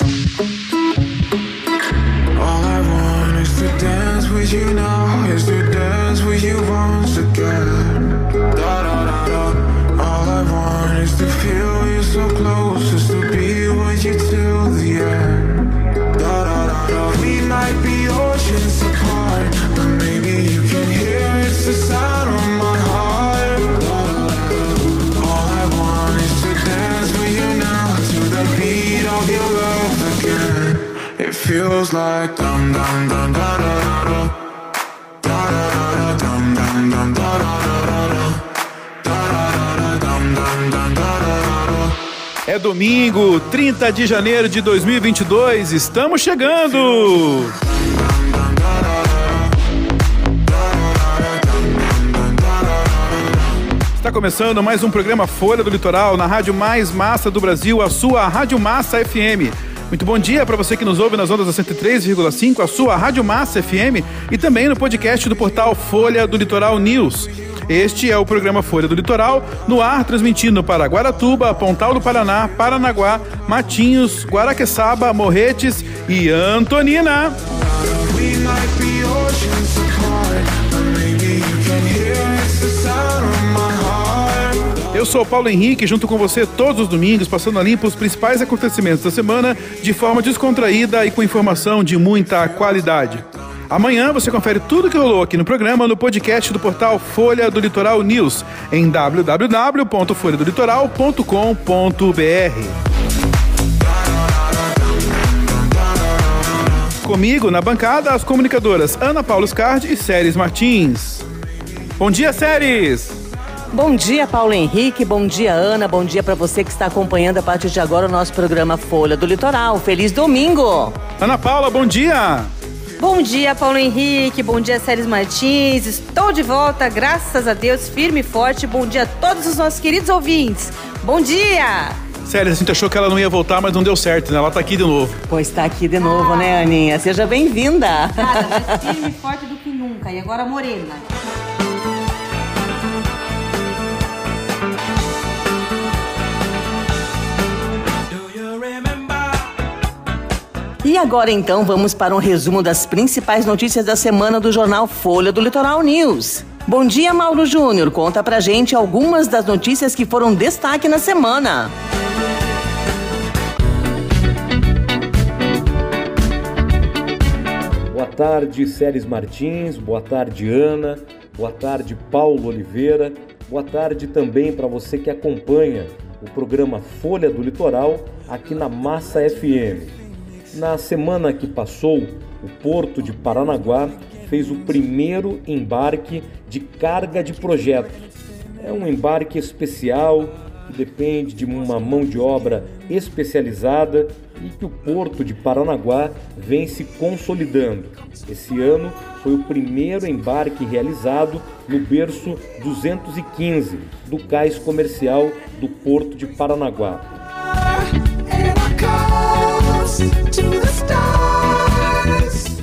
All I want is to dance with you now, is to dance with you once again. All I want is to feel you so close, feels like dum dum dum da da da da. Da da da da da da da da da. Da da da da da da da da. É domingo, 30 de janeiro de 2022, estamos chegando! Está começando mais um programa Folha do Litoral na rádio mais massa do Brasil, a sua Rádio Massa FM. Muito bom dia para você que nos ouve nas ondas da 103,5, a sua Rádio Massa FM e também no podcast do portal Folha do Litoral News. Este é o programa Folha do Litoral, no ar transmitindo para Guaratuba, Pontal do Paraná, Paranaguá, Matinhos, Guaraqueçaba, Morretes e Antonina. We might be oceans Eu sou Paulo Henrique, junto com você todos os domingos, passando a limpo os principais acontecimentos da semana de forma descontraída e com informação de muita qualidade. Amanhã você confere tudo que rolou aqui no programa no podcast do portal Folha do Litoral News em www.folhadolitoral.com.br. Comigo na bancada as comunicadoras Ana Paula Scard e Séries Martins. Bom dia, Séries! Bom dia, Paulo Henrique. Bom dia, Ana. Bom dia para você que está acompanhando a partir de agora o nosso programa Folha do Litoral. Feliz domingo! Ana Paula, bom dia! Bom dia, Paulo Henrique. Bom dia, Séries Martins. Estou de volta, graças a Deus, firme e forte. Bom dia a todos os nossos queridos ouvintes. Bom dia! Séries, a gente achou que ela não ia voltar, mas não deu certo, né? Ela tá aqui de novo. Pois está aqui de novo, né, Aninha? Seja bem-vinda! Nada, mais firme e forte do que nunca. E agora morena. E agora então vamos para um resumo das principais notícias da semana do jornal Folha do Litoral News. Bom dia, Mauro Júnior. Conta pra gente algumas das notícias que foram destaque na semana. Boa tarde, Séries Martins. Boa tarde, Ana. Boa tarde, Paulo Oliveira. Boa tarde também para você que acompanha o programa Folha do Litoral aqui na Massa FM. Na semana que passou, o Porto de Paranaguá fez o primeiro embarque de carga de projeto. É um embarque especial que depende de uma mão de obra especializada e que o Porto de Paranaguá vem se consolidando. Esse ano foi o primeiro embarque realizado no berço 215 do cais comercial do Porto de Paranaguá.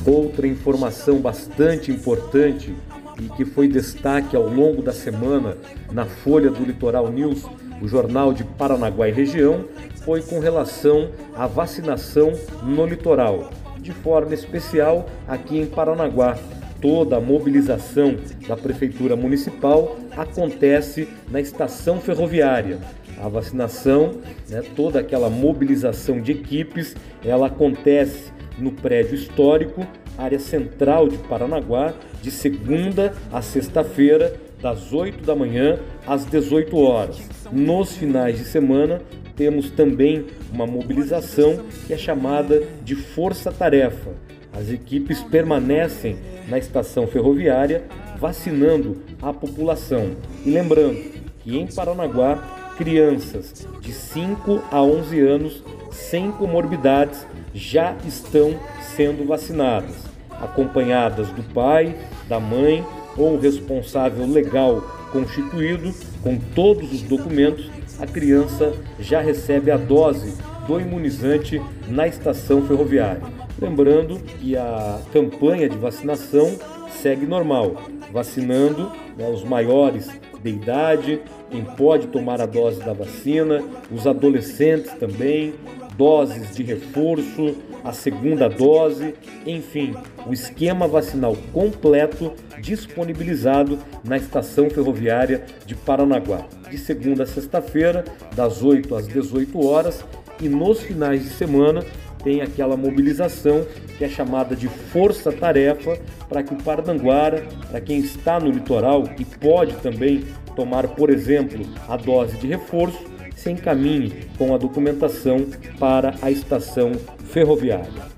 Outra informação bastante importante e que foi destaque ao longo da semana na Folha do Litoral News, o jornal de Paranaguá e região, foi com relação à vacinação no litoral, de forma especial aqui em Paranaguá. Toda a mobilização da Prefeitura Municipal acontece na estação ferroviária. A vacinação, né, toda aquela mobilização de equipes, ela acontece no prédio histórico, área central de Paranaguá, de segunda a sexta-feira, das 8 da manhã às 18 horas. Nos finais de semana, temos também uma mobilização que é chamada de força-tarefa. As equipes permanecem na estação ferroviária vacinando a população. E lembrando que em Paranaguá, crianças de 5 a 11 anos sem comorbidades já estão sendo vacinadas, acompanhadas do pai, da mãe ou responsável legal constituído com todos os documentos, a criança já recebe a dose do imunizante na estação ferroviária. Lembrando que a campanha de vacinação segue normal, vacinando né, os maiores de idade, quem pode tomar a dose da vacina, os adolescentes também, doses de reforço, a segunda dose, enfim, o esquema vacinal completo disponibilizado na estação ferroviária de Paranaguá, de segunda a sexta-feira, das 8 às 18 horas, e nos finais de semana tem aquela mobilização que é chamada de força-tarefa para que o Pardanguara, para quem está no litoral e pode também tomar, por exemplo, a dose de reforço, se encaminhe com a documentação para a estação ferroviária.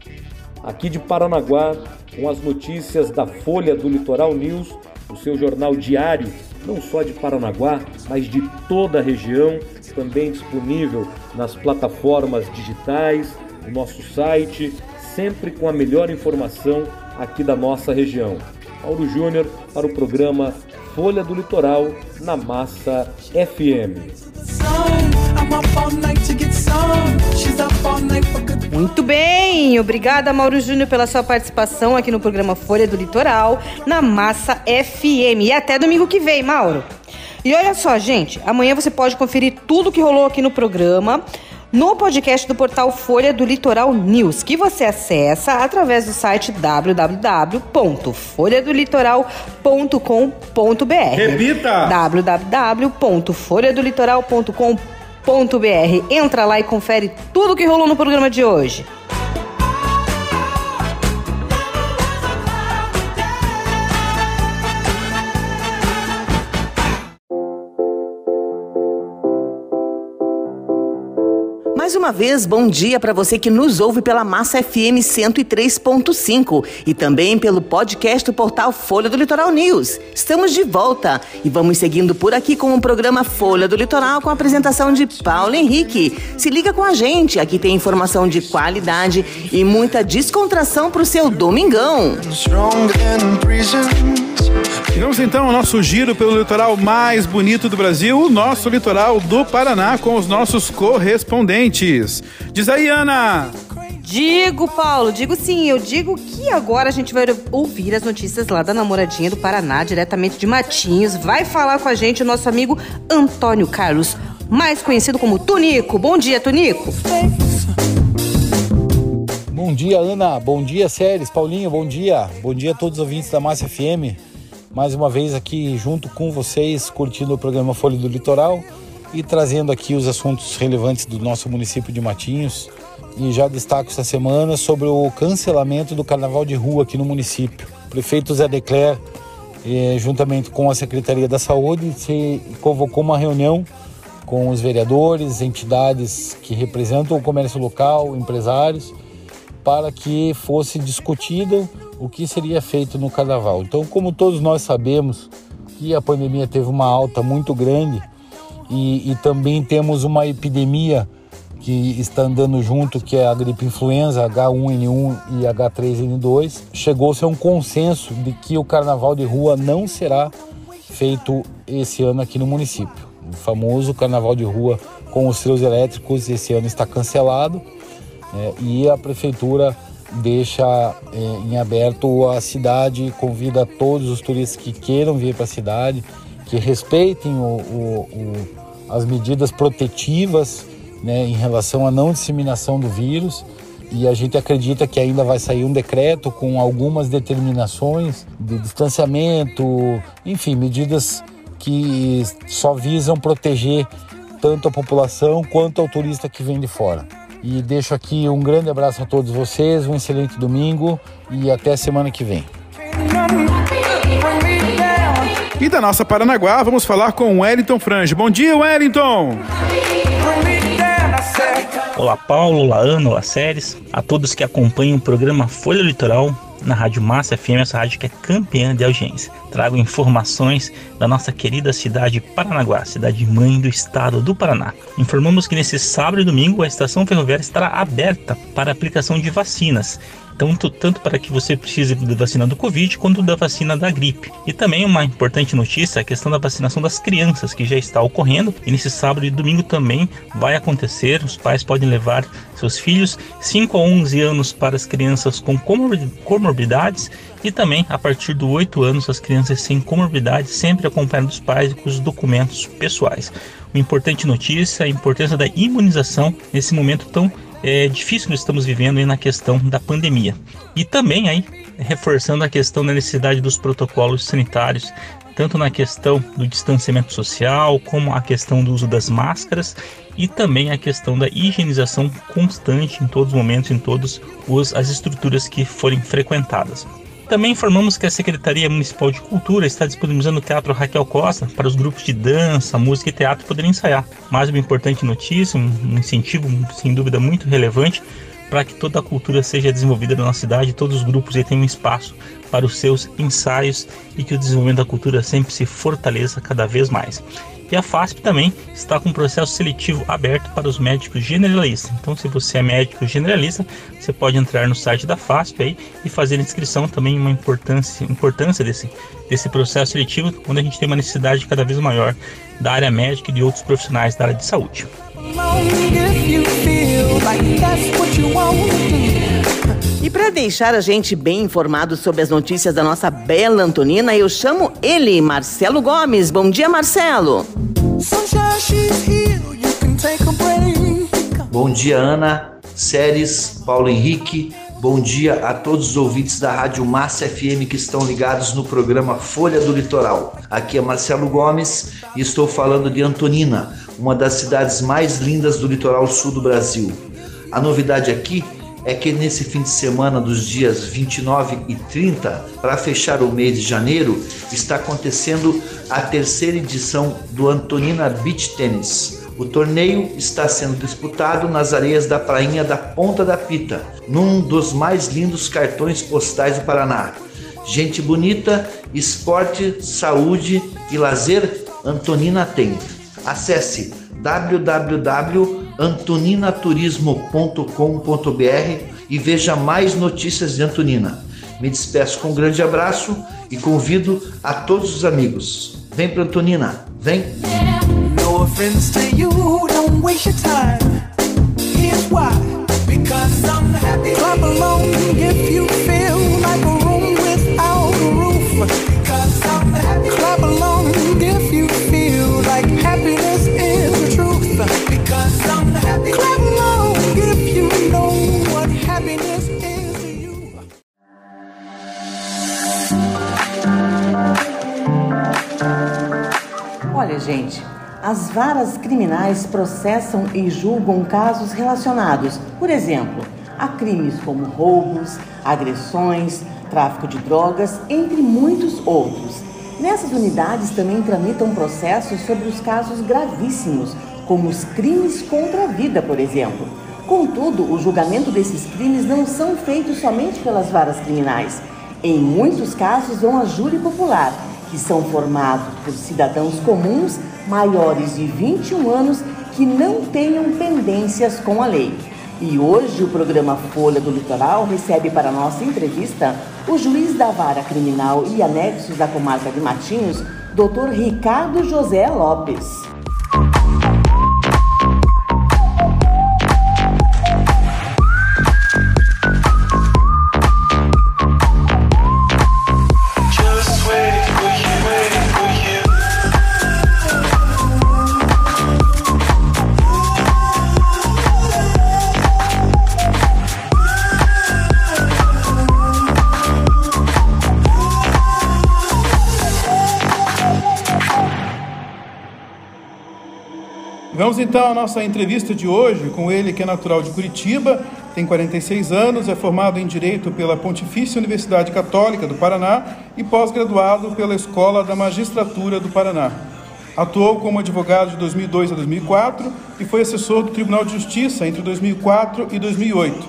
Aqui de Paranaguá, com as notícias da Folha do Litoral News, o seu jornal diário, não só de Paranaguá, mas de toda a região, também disponível nas plataformas digitais, o nosso site, sempre com a melhor informação aqui da nossa região. Paulo Júnior para o programa Folha do Litoral na Massa FM. Muito bem, obrigada Mauro Júnior pela sua participação aqui no programa Folha do Litoral na Massa FM. E até domingo que vem, Mauro. E olha só, gente, amanhã você pode conferir tudo que rolou aqui no programa no podcast do portal Folha do Litoral News, que você acessa através do site www.folhadolitoral.com.br. Repita! www.folhadolitoral.com.br. Entra lá e confere tudo que rolou no programa de hoje. Mais uma vez, bom dia para você que nos ouve pela Massa FM 103.5 e também pelo podcast do portal Folha do Litoral News. Estamos de volta e vamos seguindo por aqui com o programa Folha do Litoral com a apresentação de Paulo Henrique. Se liga com a gente, aqui tem informação de qualidade e muita descontração para o seu domingão. E vamos então ao nosso giro pelo litoral mais bonito do Brasil, o nosso litoral do Paraná, com os nossos correspondentes. Diz aí, Ana! Digo, Paulo, digo sim. Eu digo que agora a gente vai ouvir as notícias lá da namoradinha do Paraná, diretamente de Matinhos. Vai falar com a gente o nosso amigo Antônio Carlos, mais conhecido como Tunico. Bom dia, Tunico. Bom dia, Ana. Bom dia, Séries. Paulinho, bom dia. Bom dia a todos os ouvintes da Massa FM. Mais uma vez aqui junto com vocês, curtindo o programa Folha do Litoral e trazendo aqui os assuntos relevantes do nosso município de Matinhos. E já destaco essa semana sobre o cancelamento do carnaval de rua aqui no município. O prefeito Zé Decler, eh, juntamente com a Secretaria da Saúde, se convocou uma reunião com os vereadores, entidades que representam o comércio local, empresários, para que fosse discutido o que seria feito no carnaval. Então, como todos nós sabemos que a pandemia teve uma alta muito grande, e, e também temos uma epidemia que está andando junto, que é a gripe influenza H1N1 e H3N2. Chegou-se a um consenso de que o carnaval de rua não será feito esse ano aqui no município. O famoso carnaval de rua com os trios elétricos esse ano está cancelado é, e a prefeitura deixa é, em aberto a cidade, convida todos os turistas que queiram vir para a cidade, que respeitem o, o, o, as medidas protetivas né, em relação à não disseminação do vírus. E a gente acredita que ainda vai sair um decreto com algumas determinações de distanciamento, enfim, medidas que só visam proteger tanto a população quanto ao turista que vem de fora. E deixo aqui um grande abraço a todos vocês, um excelente domingo e até semana que vem. E da nossa Paranaguá, vamos falar com Wellington Frange. Bom dia, Wellington! Olá, Paulo, olá, Ana, olá, Séries, a todos que acompanham o programa Folha Litoral na Rádio Massa FM, essa rádio que é campeã de audiência. Trago informações da nossa querida cidade Paranaguá, cidade mãe do estado do Paraná. Informamos que nesse sábado e domingo a estação ferroviária estará aberta para aplicação de vacinas tanto, tanto para que você precise da vacina do Covid quanto da vacina da gripe. E também uma importante notícia, a questão da vacinação das crianças, que já está ocorrendo e nesse sábado e domingo também vai acontecer. Os pais podem levar seus filhos 5 a 11 anos para as crianças com comorbidades e também a partir dos 8 anos as crianças sem comorbidades, sempre acompanhando dos pais com os documentos pessoais. Uma importante notícia, a importância da imunização nesse momento tão é, difícil que estamos vivendo aí na questão da pandemia. E também aí reforçando a questão da necessidade dos protocolos sanitários, tanto na questão do distanciamento social, como a questão do uso das máscaras e também a questão da higienização constante em todos os momentos, em todas as estruturas que forem frequentadas. Também informamos que a Secretaria Municipal de Cultura está disponibilizando o Teatro Raquel Costa para os grupos de dança, música e teatro poderem ensaiar. Mais uma importante notícia, um incentivo sem dúvida muito relevante para que toda a cultura seja desenvolvida na nossa cidade, todos os grupos tenham espaço para os seus ensaios e que o desenvolvimento da cultura sempre se fortaleça cada vez mais. E a FASP também está com um processo seletivo aberto para os médicos generalistas. Então, se você é médico generalista, você pode entrar no site da FASP aí e fazer inscrição também uma importância, importância desse, desse processo seletivo, onde a gente tem uma necessidade cada vez maior da área médica e de outros profissionais da área de saúde. E para deixar a gente bem informado sobre as notícias da nossa bela Antonina, eu chamo ele, Marcelo Gomes. Bom dia, Marcelo. Bom dia, Ana, Séries, Paulo Henrique. Bom dia a todos os ouvintes da Rádio Massa FM que estão ligados no programa Folha do Litoral. Aqui é Marcelo Gomes e estou falando de Antonina, uma das cidades mais lindas do litoral sul do Brasil. A novidade aqui é que nesse fim de semana dos dias 29 e 30, para fechar o mês de janeiro, está acontecendo a terceira edição do Antonina Beach Tennis. O torneio está sendo disputado nas areias da prainha da Ponta da Pita, num dos mais lindos cartões postais do Paraná. Gente bonita, esporte, saúde e lazer, Antonina tem. Acesse www.antoninaturismo.com.br e veja mais notícias de Antonina. Me despeço com um grande abraço e convido a todos os amigos. Vem para Antonina, vem! No offense Olha, gente, as varas criminais processam e julgam casos relacionados, por exemplo, a crimes como roubos, agressões, tráfico de drogas, entre muitos outros. Nessas unidades também tramitam processos sobre os casos gravíssimos, como os crimes contra a vida, por exemplo. Contudo, o julgamento desses crimes não são feitos somente pelas varas criminais. Em muitos casos, vão a júri popular, que são formados por cidadãos comuns maiores de 21 anos que não tenham pendências com a lei. E hoje o programa Folha do Litoral recebe para nossa entrevista o juiz da vara criminal e anexos da comarca de Matinhos, Dr. Ricardo José Lopes. Vamos então à nossa entrevista de hoje com ele, que é natural de Curitiba, tem 46 anos, é formado em Direito pela Pontifícia Universidade Católica do Paraná e pós-graduado pela Escola da Magistratura do Paraná. Atuou como advogado de 2002 a 2004 e foi assessor do Tribunal de Justiça entre 2004 e 2008.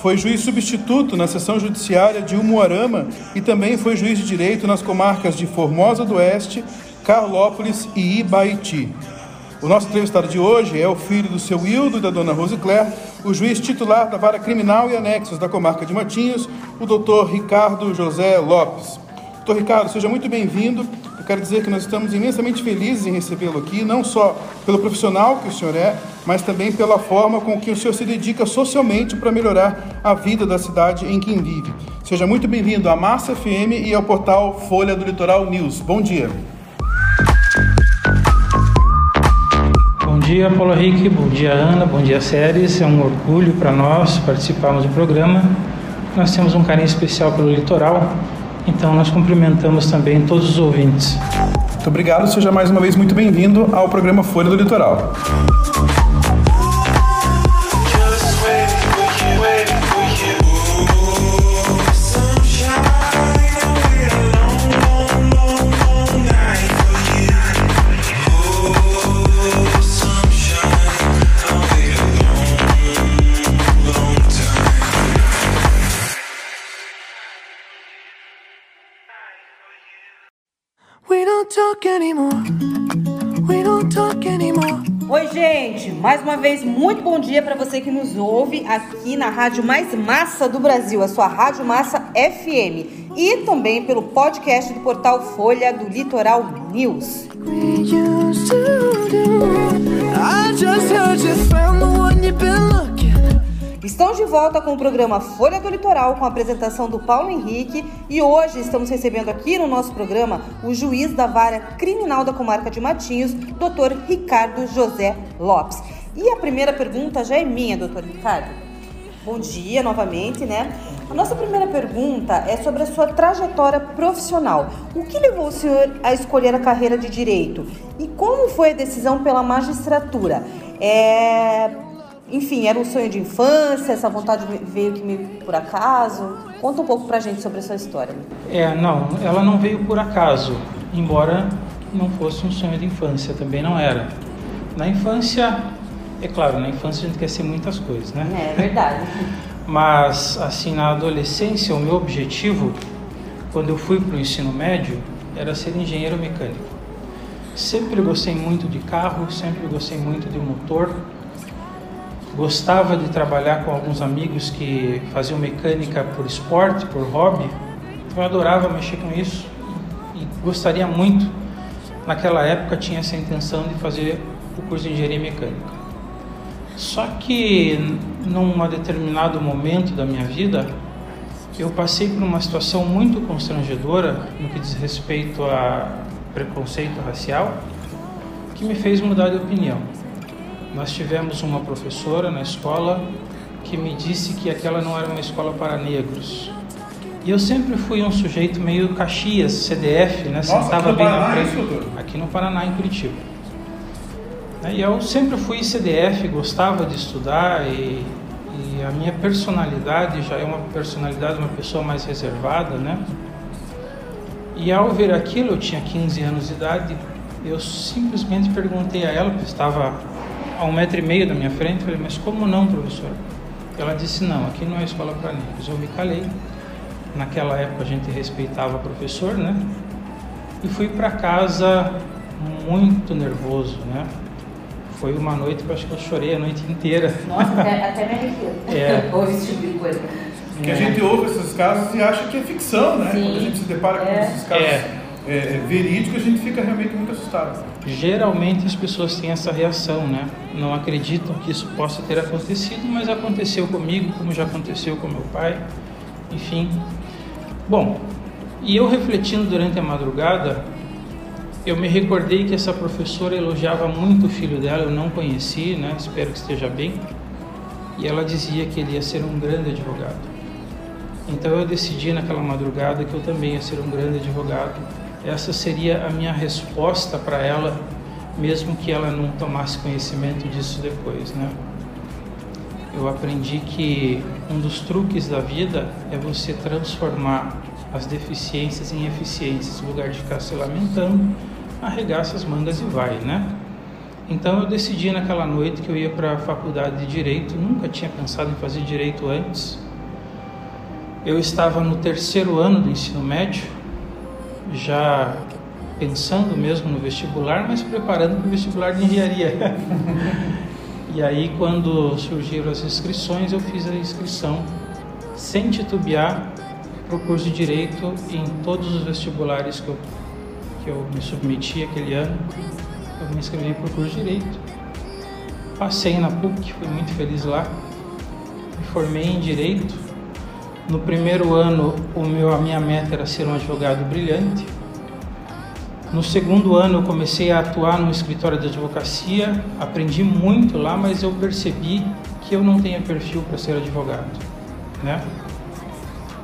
Foi juiz substituto na seção judiciária de Umuarama e também foi juiz de direito nas comarcas de Formosa do Oeste, Carlópolis e Ibaiti. O nosso entrevistado de hoje é o filho do seu Hildo e da dona Rosicler, o juiz titular da Vara Criminal e Anexos da Comarca de Matinhos, o doutor Ricardo José Lopes. Doutor Ricardo, seja muito bem-vindo. Eu quero dizer que nós estamos imensamente felizes em recebê-lo aqui, não só pelo profissional que o senhor é, mas também pela forma com que o senhor se dedica socialmente para melhorar a vida da cidade em que vive. Seja muito bem-vindo à Massa FM e ao portal Folha do Litoral News. Bom dia. Dia, Paulo Henrique. Bom dia, Ana. Bom dia, Séries. É um orgulho para nós participarmos do programa. Nós temos um carinho especial pelo litoral, então nós cumprimentamos também todos os ouvintes. Muito obrigado, seja mais uma vez muito bem-vindo ao programa Folha do Litoral. Oi, gente! Mais uma vez, muito bom dia para você que nos ouve aqui na rádio mais massa do Brasil, a sua Rádio Massa FM. E também pelo podcast do portal Folha do Litoral News. I Estamos de volta com o programa Folha do Litoral, com a apresentação do Paulo Henrique. E hoje estamos recebendo aqui no nosso programa o juiz da vara criminal da comarca de Matinhos, doutor Ricardo José Lopes. E a primeira pergunta já é minha, doutor Ricardo. Bom dia novamente, né? A nossa primeira pergunta é sobre a sua trajetória profissional. O que levou o senhor a escolher a carreira de direito? E como foi a decisão pela magistratura? É, enfim, era um sonho de infância, essa vontade veio que meio por acaso? Conta um pouco pra gente sobre a sua história. É, não, ela não veio por acaso, embora não fosse um sonho de infância, também não era. Na infância, é claro, na infância a gente quer ser muitas coisas, né? É verdade. Mas, assim, na adolescência, o meu objetivo, quando eu fui para o ensino médio, era ser engenheiro mecânico. Sempre gostei muito de carro, sempre gostei muito de motor. Gostava de trabalhar com alguns amigos que faziam mecânica por esporte, por hobby. Eu adorava mexer com isso e gostaria muito. Naquela época tinha essa intenção de fazer o curso de engenharia mecânica. Só que num determinado momento da minha vida, eu passei por uma situação muito constrangedora no que diz respeito a preconceito racial, que me fez mudar de opinião. Nós tivemos uma professora na escola que me disse que aquela não era uma escola para negros. E eu sempre fui um sujeito meio Caxias, CDF, né? Nossa, Sentava bem Paraná, na frente. isso? Aqui no Paraná, em Curitiba. Né, E eu sempre fui CDF, gostava de estudar e, e a minha personalidade já é uma personalidade, uma pessoa mais reservada, né? E ao ver aquilo, eu tinha 15 anos de idade, eu simplesmente perguntei a ela, que estava a um metro e meio da minha frente, falei, mas como não, professora? Ela disse, não, aqui não é escola para negros. Eu me calei. Naquela época a gente respeitava o professor, né? E fui para casa muito nervoso, né? Foi uma noite que eu acho que eu chorei a noite inteira. Nossa, até, até me arrepio. É. Ouve esse tipo de coisa. Que a gente ouve esses casos e acha que é ficção, né? Sim. Quando a gente se depara com É. esses casos É. é, verídicos, a gente fica realmente muito assustado. Geralmente as pessoas têm essa reação, né? Não acreditam que isso possa ter acontecido, mas aconteceu comigo, como já aconteceu com meu pai, enfim. Bom, e eu refletindo durante a madrugada, eu me recordei que essa professora elogiava muito o filho dela, eu não conheci, né? Espero que esteja bem. E ela dizia que ele ia ser um grande advogado. Então eu decidi naquela madrugada que eu também ia ser um grande advogado. Essa seria a minha resposta para ela, mesmo que ela não tomasse conhecimento disso depois, né? Eu aprendi que um dos truques da vida é você transformar as deficiências em eficiências, no lugar de ficar se lamentando, arregaça as mangas e vai, né? Então eu decidi naquela noite que eu ia para a faculdade de direito, nunca tinha pensado em fazer direito antes. Eu estava no terceiro ano do ensino médio, já pensando mesmo no vestibular, mas preparando para o vestibular de engenharia. e aí, quando surgiram as inscrições, eu fiz a inscrição sem titubear para o curso de direito em todos os vestibulares que eu, que eu me submeti aquele ano. Eu me inscrevi para o curso de direito. Passei na PUC, fui muito feliz lá. Me formei em direito. No primeiro ano, o meu, a minha meta era ser um advogado brilhante. No segundo ano eu comecei a atuar no escritório de advocacia, aprendi muito lá, mas eu percebi que eu não tenho perfil para ser advogado, né?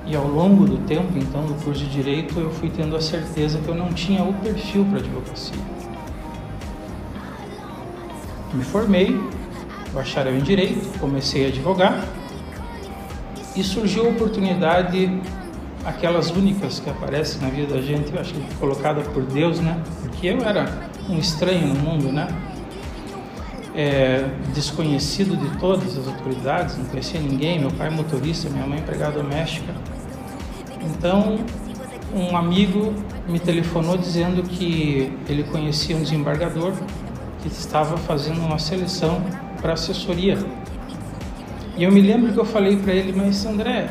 E ao longo do tempo, então, do curso de direito, eu fui tendo a certeza que eu não tinha o perfil para advocacia. Me formei, bacharel em direito, comecei a advogar e surgiu a oportunidade aquelas únicas que aparecem na vida da gente, eu acho que colocada por Deus, né? Porque eu era um estranho no mundo, né? É, desconhecido de todas as autoridades, não conhecia ninguém, meu pai é motorista, minha mãe é empregada doméstica. Então, um amigo me telefonou dizendo que ele conhecia um desembargador que estava fazendo uma seleção para assessoria. E eu me lembro que eu falei para ele, mas André,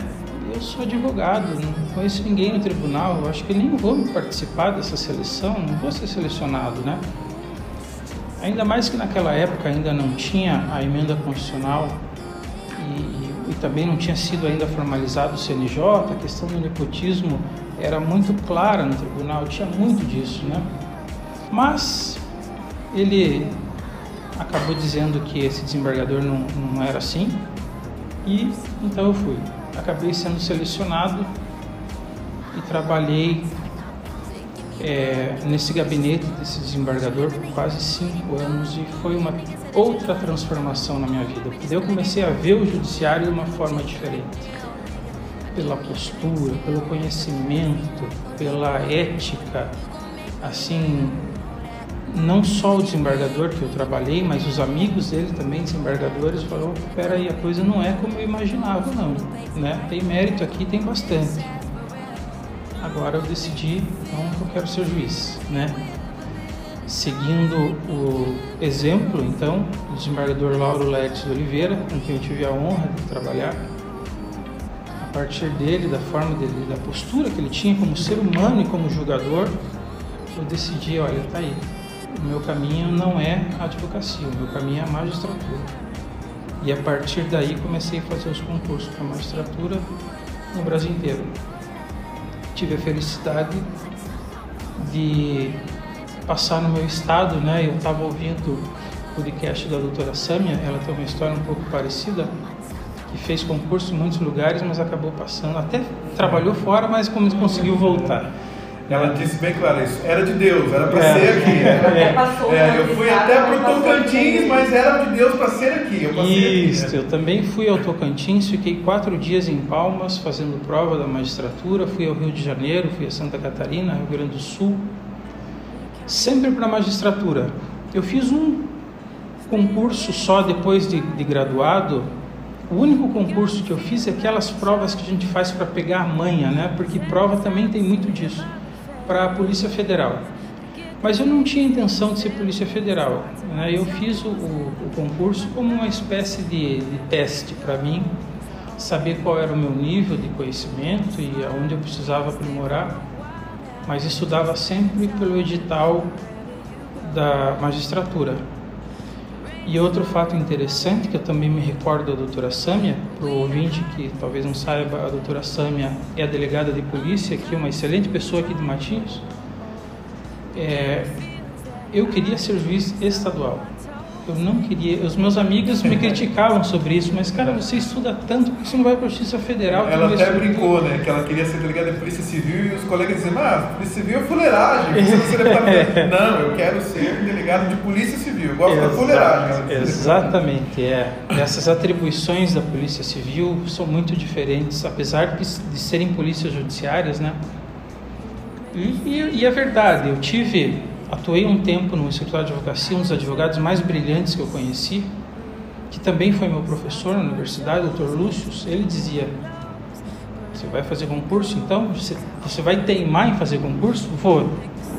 eu sou advogado, não conheço ninguém no tribunal, eu acho que nem vou participar dessa seleção, não vou ser selecionado, né? Ainda mais que naquela época ainda não tinha a emenda constitucional e, e também não tinha sido ainda formalizado o CNJ, a questão do nepotismo era muito clara no tribunal, tinha muito disso, né? Mas ele acabou dizendo que esse desembargador não, não era assim e então eu fui acabei sendo selecionado e trabalhei é, nesse gabinete desse desembargador por quase cinco anos e foi uma outra transformação na minha vida. Porque eu comecei a ver o judiciário de uma forma diferente, pela postura, pelo conhecimento, pela ética, assim não só o desembargador que eu trabalhei, mas os amigos dele também, desembargadores, falaram, espera aí, a coisa não é como eu imaginava, não, né? Tem mérito aqui, tem bastante. Agora eu decidi, então, eu quero ser juiz, né? Seguindo o exemplo, então, do desembargador Lauro Letes Oliveira, com quem eu tive a honra de trabalhar, a partir dele, da forma dele, da postura que ele tinha como ser humano e como julgador, eu decidi, olha, tá aí, o meu caminho não é a advocacia, o meu caminho é a magistratura. E a partir daí comecei a fazer os concursos para magistratura no Brasil inteiro. Tive a felicidade de passar no meu estado, né? Eu estava ouvindo o podcast da doutora Sâmia, ela tem uma história um pouco parecida, que fez concurso em muitos lugares, mas acabou passando. Até trabalhou fora, mas conseguiu voltar. Ela disse bem claro isso. Era de Deus, era para é. ser aqui. É. É, eu fui até para o Tocantins, mas era de Deus para ser aqui. Eu isso, aqui, né? eu também fui ao Tocantins, fiquei quatro dias em Palmas fazendo prova da magistratura, fui ao Rio de Janeiro, fui a Santa Catarina, Rio Grande do Sul, sempre para magistratura. Eu fiz um concurso só depois de, de graduado, o único concurso que eu fiz é aquelas provas que a gente faz para pegar a manha, né? Porque prova também tem muito disso para a Polícia Federal. Mas eu não tinha intenção de ser Polícia Federal. Né? Eu fiz o, o, concurso como uma espécie de, de teste para mim, saber qual era o meu nível de conhecimento e aonde eu precisava aprimorar. Mas estudava sempre pelo edital da magistratura. E outro fato interessante que eu também me recordo da doutora Sâmia, para o ouvinte que talvez não saiba, a doutora Sâmia é a delegada de polícia aqui, uma excelente pessoa aqui de Matinhos. É, eu queria ser juiz estadual. Eu não queria. Os meus amigos me criticavam sobre isso, mas cara, você estuda tanto, por que você não vai para a Justiça Federal? Ela até brincou, né? Que ela queria ser delegada de Polícia Civil e os colegas diziam, ah, Polícia Civil é fuleiragem. Você não, eu quero ser delegado de Polícia Civil. Eu gosto Exato, da fuleiragem. Exatamente, é. Essas atribuições da Polícia Civil são muito diferentes, apesar de, de serem polícias judiciárias, né? E, e, e é verdade, eu tive Atuei um tempo no escritório de advocacia, um dos advogados mais brilhantes que eu conheci, que também foi meu professor na universidade, o Dr. Lúcio. Ele dizia: Você vai fazer concurso? Então, você, você vai teimar em fazer concurso? Vou.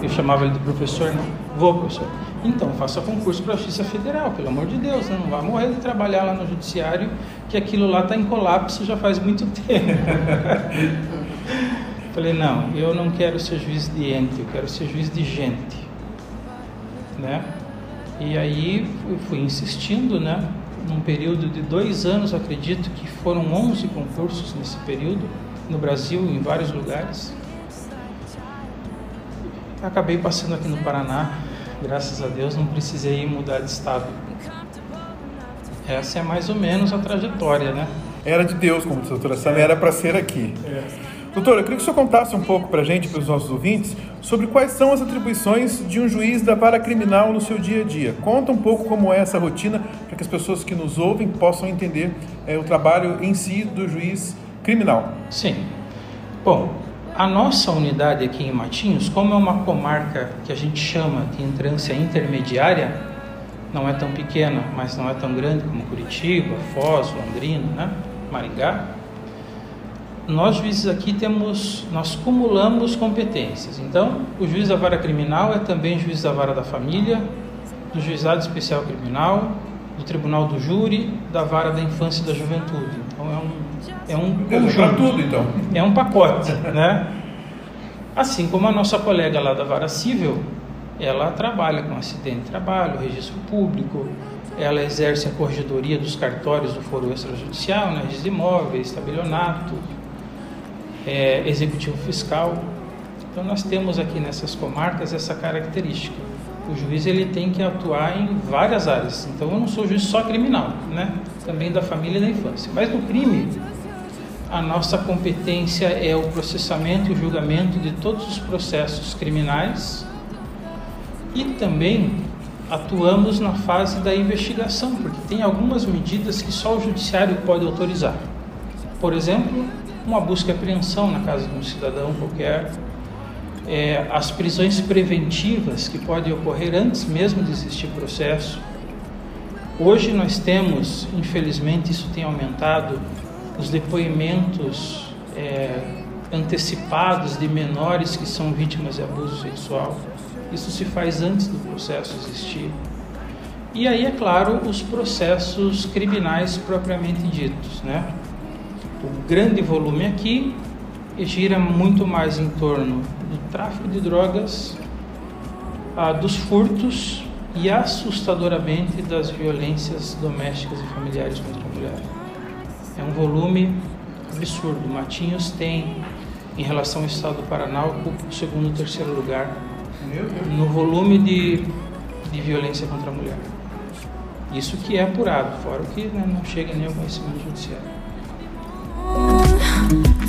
Eu chamava ele de professor, não. Vou, professor. Então, faça concurso para a Justiça Federal, pelo amor de Deus, né? não vai morrer de trabalhar lá no Judiciário, que aquilo lá está em colapso já faz muito tempo. Falei, não, eu não quero ser juiz de ente, eu quero ser juiz de gente né? E aí fui, fui insistindo, né? Num período de dois anos, acredito que foram 11 concursos nesse período, no Brasil, em vários lugares. acabei passando aqui no Paraná. Graças a Deus não precisei mudar de estado. Essa é mais ou menos a trajetória, né? Era de Deus, como doutora Sami, era para ser aqui. É. Doutor, eu queria que o senhor contasse um pouco para a gente, para os nossos ouvintes, sobre quais são as atribuições de um juiz da vara criminal no seu dia a dia. Conta um pouco como é essa rotina, para que as pessoas que nos ouvem possam entender é, o trabalho em si do juiz criminal. Sim. Bom, a nossa unidade aqui em Matinhos, como é uma comarca que a gente chama de entrância intermediária, não é tão pequena, mas não é tão grande como Curitiba, Foz, Londrina, né? Maringá nós juízes aqui temos, nós cumulamos competências. Então, o juiz da vara criminal é também juiz da vara da família, do juizado especial criminal, do tribunal do júri, da vara da infância e da juventude. Então é um é um conjunto, tudo então. É um pacote, né? Assim como a nossa colega lá da vara civil, ela trabalha com acidente de trabalho, registro público, ela exerce a corregedoria dos cartórios do foro extrajudicial, né, registro de imóveis, tabelionato, é, executivo fiscal. Então nós temos aqui nessas comarcas essa característica. O juiz ele tem que atuar em várias áreas. Então eu não sou juiz só criminal, né? Também da família e da infância. Mas no crime, a nossa competência é o processamento e o julgamento de todos os processos criminais e também atuamos na fase da investigação, porque tem algumas medidas que só o judiciário pode autorizar. Por exemplo, uma busca e apreensão na casa de um cidadão qualquer, é, as prisões preventivas que podem ocorrer antes mesmo de existir processo. Hoje nós temos, infelizmente, isso tem aumentado, os depoimentos é, antecipados de menores que são vítimas de abuso sexual. Isso se faz antes do processo existir. E aí, é claro, os processos criminais propriamente ditos, né? O grande volume aqui gira muito mais em torno do tráfico de drogas, ah, dos furtos e assustadoramente das violências domésticas e familiares contra a mulher. É um volume absurdo. Matinhos tem, em relação ao estado do Paraná, o segundo e terceiro lugar no volume de, de violência contra a mulher. Isso que é apurado, fora o que né, não chega nem ao conhecimento judiciário.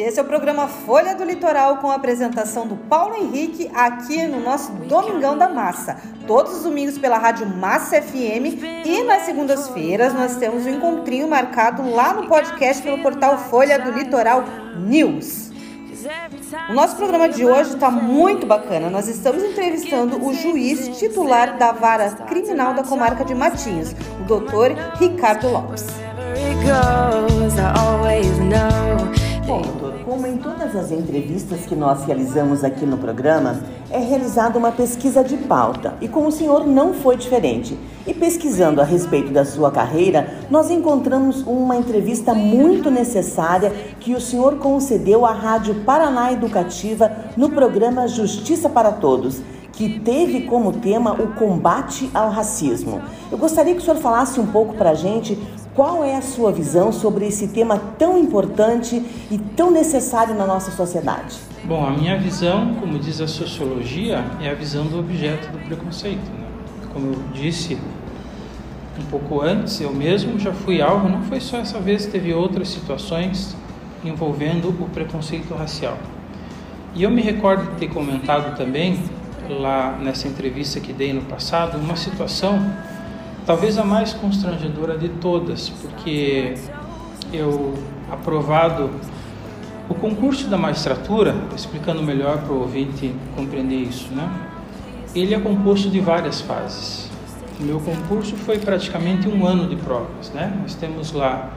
gente! Esse é o programa Folha do Litoral com a apresentação do Paulo Henrique aqui no nosso Domingão da Massa. Todos os domingos pela Rádio Massa FM e nas segundas-feiras nós temos um encontrinho marcado lá no podcast pelo portal Folha do Litoral News. O nosso programa de hoje está muito bacana. Nós estamos entrevistando o juiz titular da vara criminal da comarca de Matinhos, o doutor Ricardo Lopes. Doutor, como em todas as entrevistas que nós realizamos aqui no programa, é realizada uma pesquisa de pauta e com o senhor não foi diferente. E pesquisando a respeito da sua carreira, nós encontramos uma entrevista muito necessária que o senhor concedeu à Rádio Paraná Educativa no programa Justiça para Todos que teve como tema o combate ao racismo. Eu gostaria que o senhor falasse um pouco para a gente qual é a sua visão sobre esse tema tão importante e tão necessário na nossa sociedade? Bom, a minha visão, como diz a sociologia, é a visão do objeto do preconceito. Né? Como eu disse um pouco antes, eu mesmo já fui alvo, não foi só essa vez, teve outras situações envolvendo o preconceito racial. E eu me recordo de ter comentado também, lá nessa entrevista que dei no passado, uma situação talvez a mais constrangedora de todas, porque eu aprovado o concurso da magistratura, explicando melhor para o ouvinte compreender isso, né? Ele é composto de várias fases. O meu concurso foi praticamente um ano de provas, né? Nós temos lá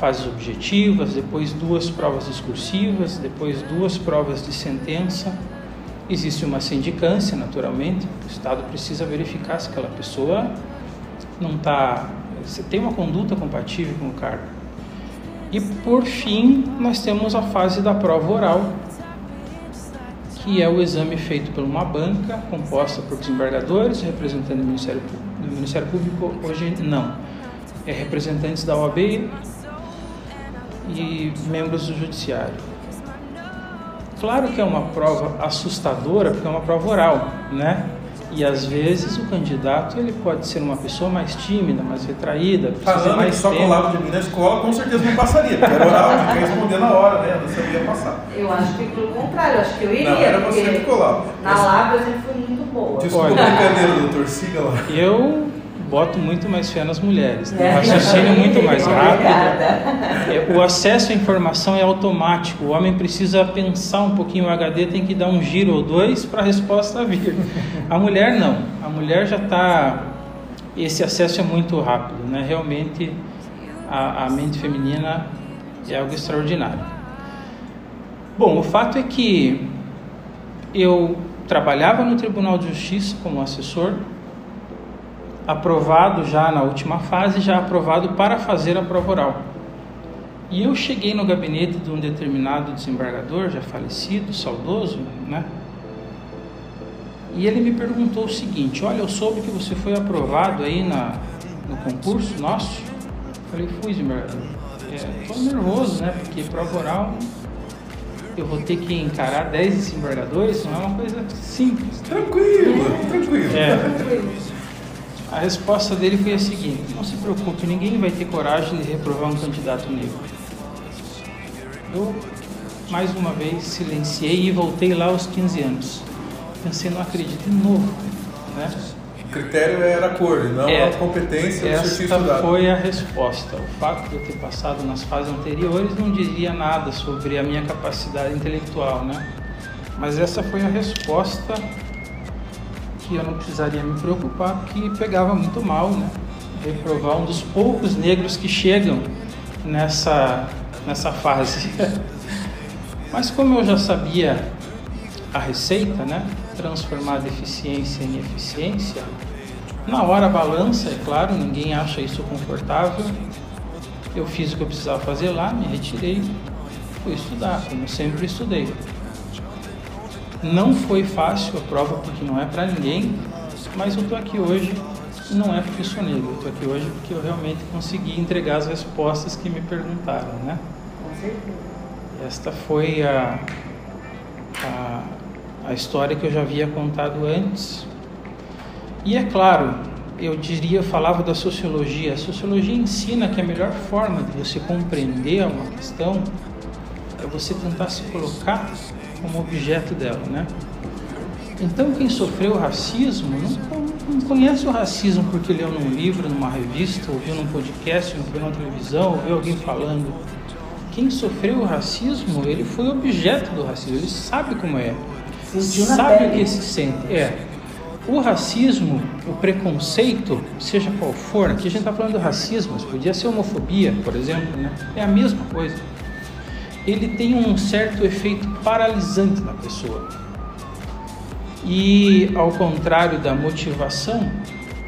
fases objetivas, depois duas provas discursivas, depois duas provas de sentença existe uma sindicância, naturalmente, o Estado precisa verificar se aquela pessoa não está. se tem uma conduta compatível com o cargo. E por fim, nós temos a fase da prova oral, que é o exame feito por uma banca composta por desembargadores, representantes do Ministério, do Ministério Público, hoje não, é representantes da OAB e membros do Judiciário. Claro que é uma prova assustadora, porque é uma prova oral, né? E às vezes o candidato ele pode ser uma pessoa mais tímida, mais retraída, precisa Falando que mais só tempo. colava de mim na escola, com certeza não passaria, porque era oral, tinha que responder na hora, né? Não sabia passar. Eu acho que pelo contrário, eu acho que eu iria. Não, era você que colava. Na Lab eu sempre fui muito boa. Desculpa brincadeira, doutor, siga lá. Eu boto muito mais fé nas mulheres. Tem um É. raciocínio muito mais rápido. É, O acesso à informação é automático. O homem precisa pensar um pouquinho. O HD tem que dar um giro ou dois para a resposta vir. A mulher não. A mulher já está. Esse acesso é muito rápido, né? Realmente a, a mente feminina é algo extraordinário. Bom, o fato é que eu trabalhava no Tribunal de Justiça como assessor aprovado já na última fase, já aprovado para fazer a prova oral. E eu cheguei no gabinete de um determinado desembargador, já falecido, saudoso, né? E ele me perguntou o seguinte: Olha, eu soube que você foi aprovado aí na, no concurso nosso. Eu falei: Fui, desembargador. Estou nervoso, né? Porque prova oral eu vou ter que encarar 10 desembargadores, não é uma coisa simples. Tranquilo, tranquilo. É. A resposta dele foi a seguinte: não se preocupe, ninguém vai ter coragem de reprovar um candidato negro. Eu, mais uma vez, silenciei e voltei lá aos 15 anos. Pensei, não acredito, de novo. Né? O critério era a cor, não É, a competência do seu estudado. foi a resposta. O fato de eu ter passado nas fases anteriores não dizia nada sobre a minha capacidade intelectual, né? Mas essa foi a resposta que eu não precisaria me preocupar, porque pegava muito mal, né? Reprovar um dos poucos negros que chegam nessa, nessa fase. Mas como eu já sabia a receita, né? Transformar deficiência em eficiência, na hora balança, é claro, ninguém acha isso confortável. Eu fiz o que eu precisava fazer lá, me retirei, fui estudar, como sempre estudei. Não foi fácil a prova porque não é para ninguém, mas eu estou aqui hoje e não é porque sou negro, eu estou aqui hoje porque eu realmente consegui entregar as respostas que me perguntaram, né? Com certeza. Esta foi a, a, a história que eu já havia contado antes. E é claro, eu diria, eu falava da sociologia. A sociologia ensina que a melhor forma de você compreender uma questão é você tentar se colocar como objeto dela, né? Então, quem sofreu racismo não, não conhece o racismo porque leu num livro, numa revista, ouviu num podcast, ouviu na televisão, ouviu alguém falando. Quem sofreu o racismo, ele foi objeto do racismo, ele sabe como é. Sabe o que se sente. É. O racismo, o preconceito, seja qual for, aqui a gente está falando do racismo, mas podia ser homofobia, por exemplo, né? é a mesma coisa. Ele tem um certo efeito paralisante na pessoa. E ao contrário da motivação,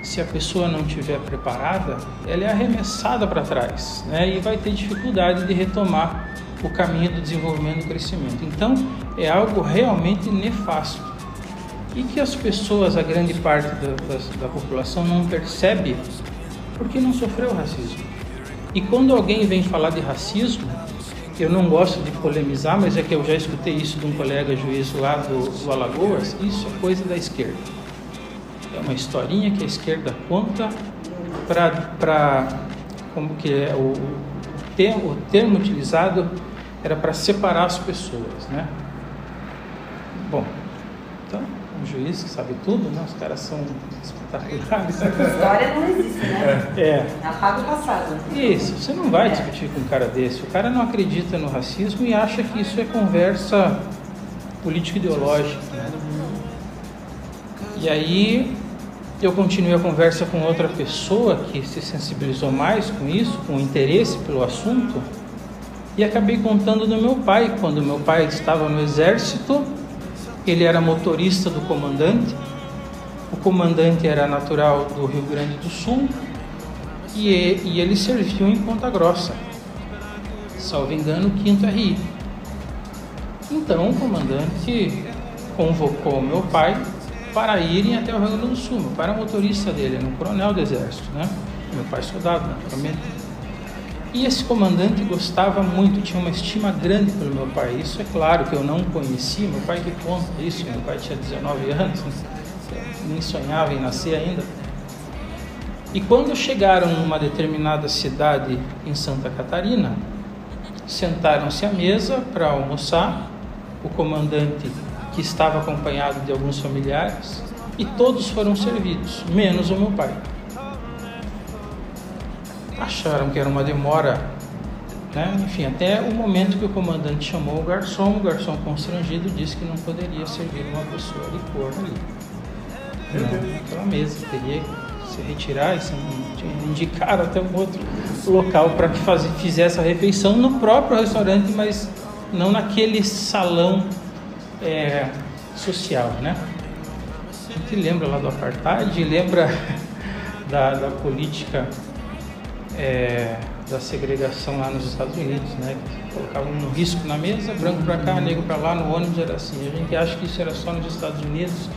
se a pessoa não estiver preparada, ela é arremessada para trás né? e vai ter dificuldade de retomar o caminho do desenvolvimento e do crescimento. Então, é algo realmente nefasto e que as pessoas, a grande parte da, da, da população, não percebe porque não sofreu racismo. E quando alguém vem falar de racismo, eu não gosto de polemizar, mas é que eu já escutei isso de um colega juiz lá do, do Alagoas, isso é coisa da esquerda. É uma historinha que a esquerda conta para como que é o, termo, o termo utilizado era para separar as pessoas, né? Bom, um juiz que sabe tudo, né? Os caras são espetaculares. História não existe, né? É. Apaga o passado. Isso, você não vai discutir com um cara desse. O cara não acredita no racismo e acha que isso é conversa político-ideológica. Né? E aí eu continuei a conversa com outra pessoa que se sensibilizou mais com isso, com interesse pelo assunto, e acabei contando do meu pai. Quando meu pai estava no exército, Ele era motorista do comandante. O comandante era natural do Rio Grande do Sul e, e ele serviu em Ponta Grossa, salvo engano, quinto RI. Então o comandante convocou meu pai para irem até o Rio Grande do Sul. Meu pai era motorista dele, era um coronel do exército, né? Meu pai soldado, naturalmente. E esse comandante gostava muito, tinha uma estima grande pelo meu pai. Isso é claro que eu não conhecia, meu pai que conta isso, meu pai tinha 19 anos, né? nem sonhava em nascer ainda. E quando chegaram numa determinada cidade em Santa Catarina, sentaram-se à mesa para almoçar. O comandante, que estava acompanhado de alguns familiares, e todos foram servidos, menos o meu pai. Acharam que era uma demora, né? enfim, até o momento que o comandante chamou o garçom, o garçom constrangido disse que não poderia servir uma pessoa de cor ali. Não, naquela mesa, teria que se retirar e se indicar até um outro local para que faz, fizesse a refeição no próprio restaurante, mas não naquele salão é, social, né? A gente lembra lá do apartheid, lembra da, da política é, da segregação lá nos Estados Unidos, né? Colocavam um risco na mesa, branco para cá, negro para lá, no ônibus era assim. A gente acha que isso era só nos Estados Unidos.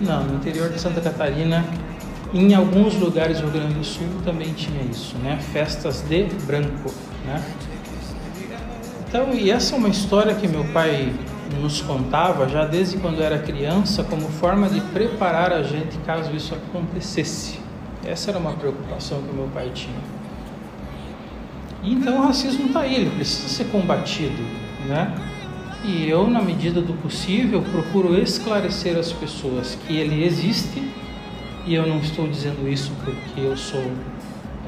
Não, no interior de Santa Catarina, em alguns lugares do Rio Grande do Sul também tinha isso, né? Festas de branco, né? Então, e essa é uma história que meu pai nos contava já desde quando era criança, como forma de preparar a gente caso isso acontecesse. Essa era uma preocupação que meu pai tinha. Então o racismo está aí, ele precisa ser combatido, né? E eu, na medida do possível, procuro esclarecer as pessoas que ele existe, e eu não estou dizendo isso porque eu sou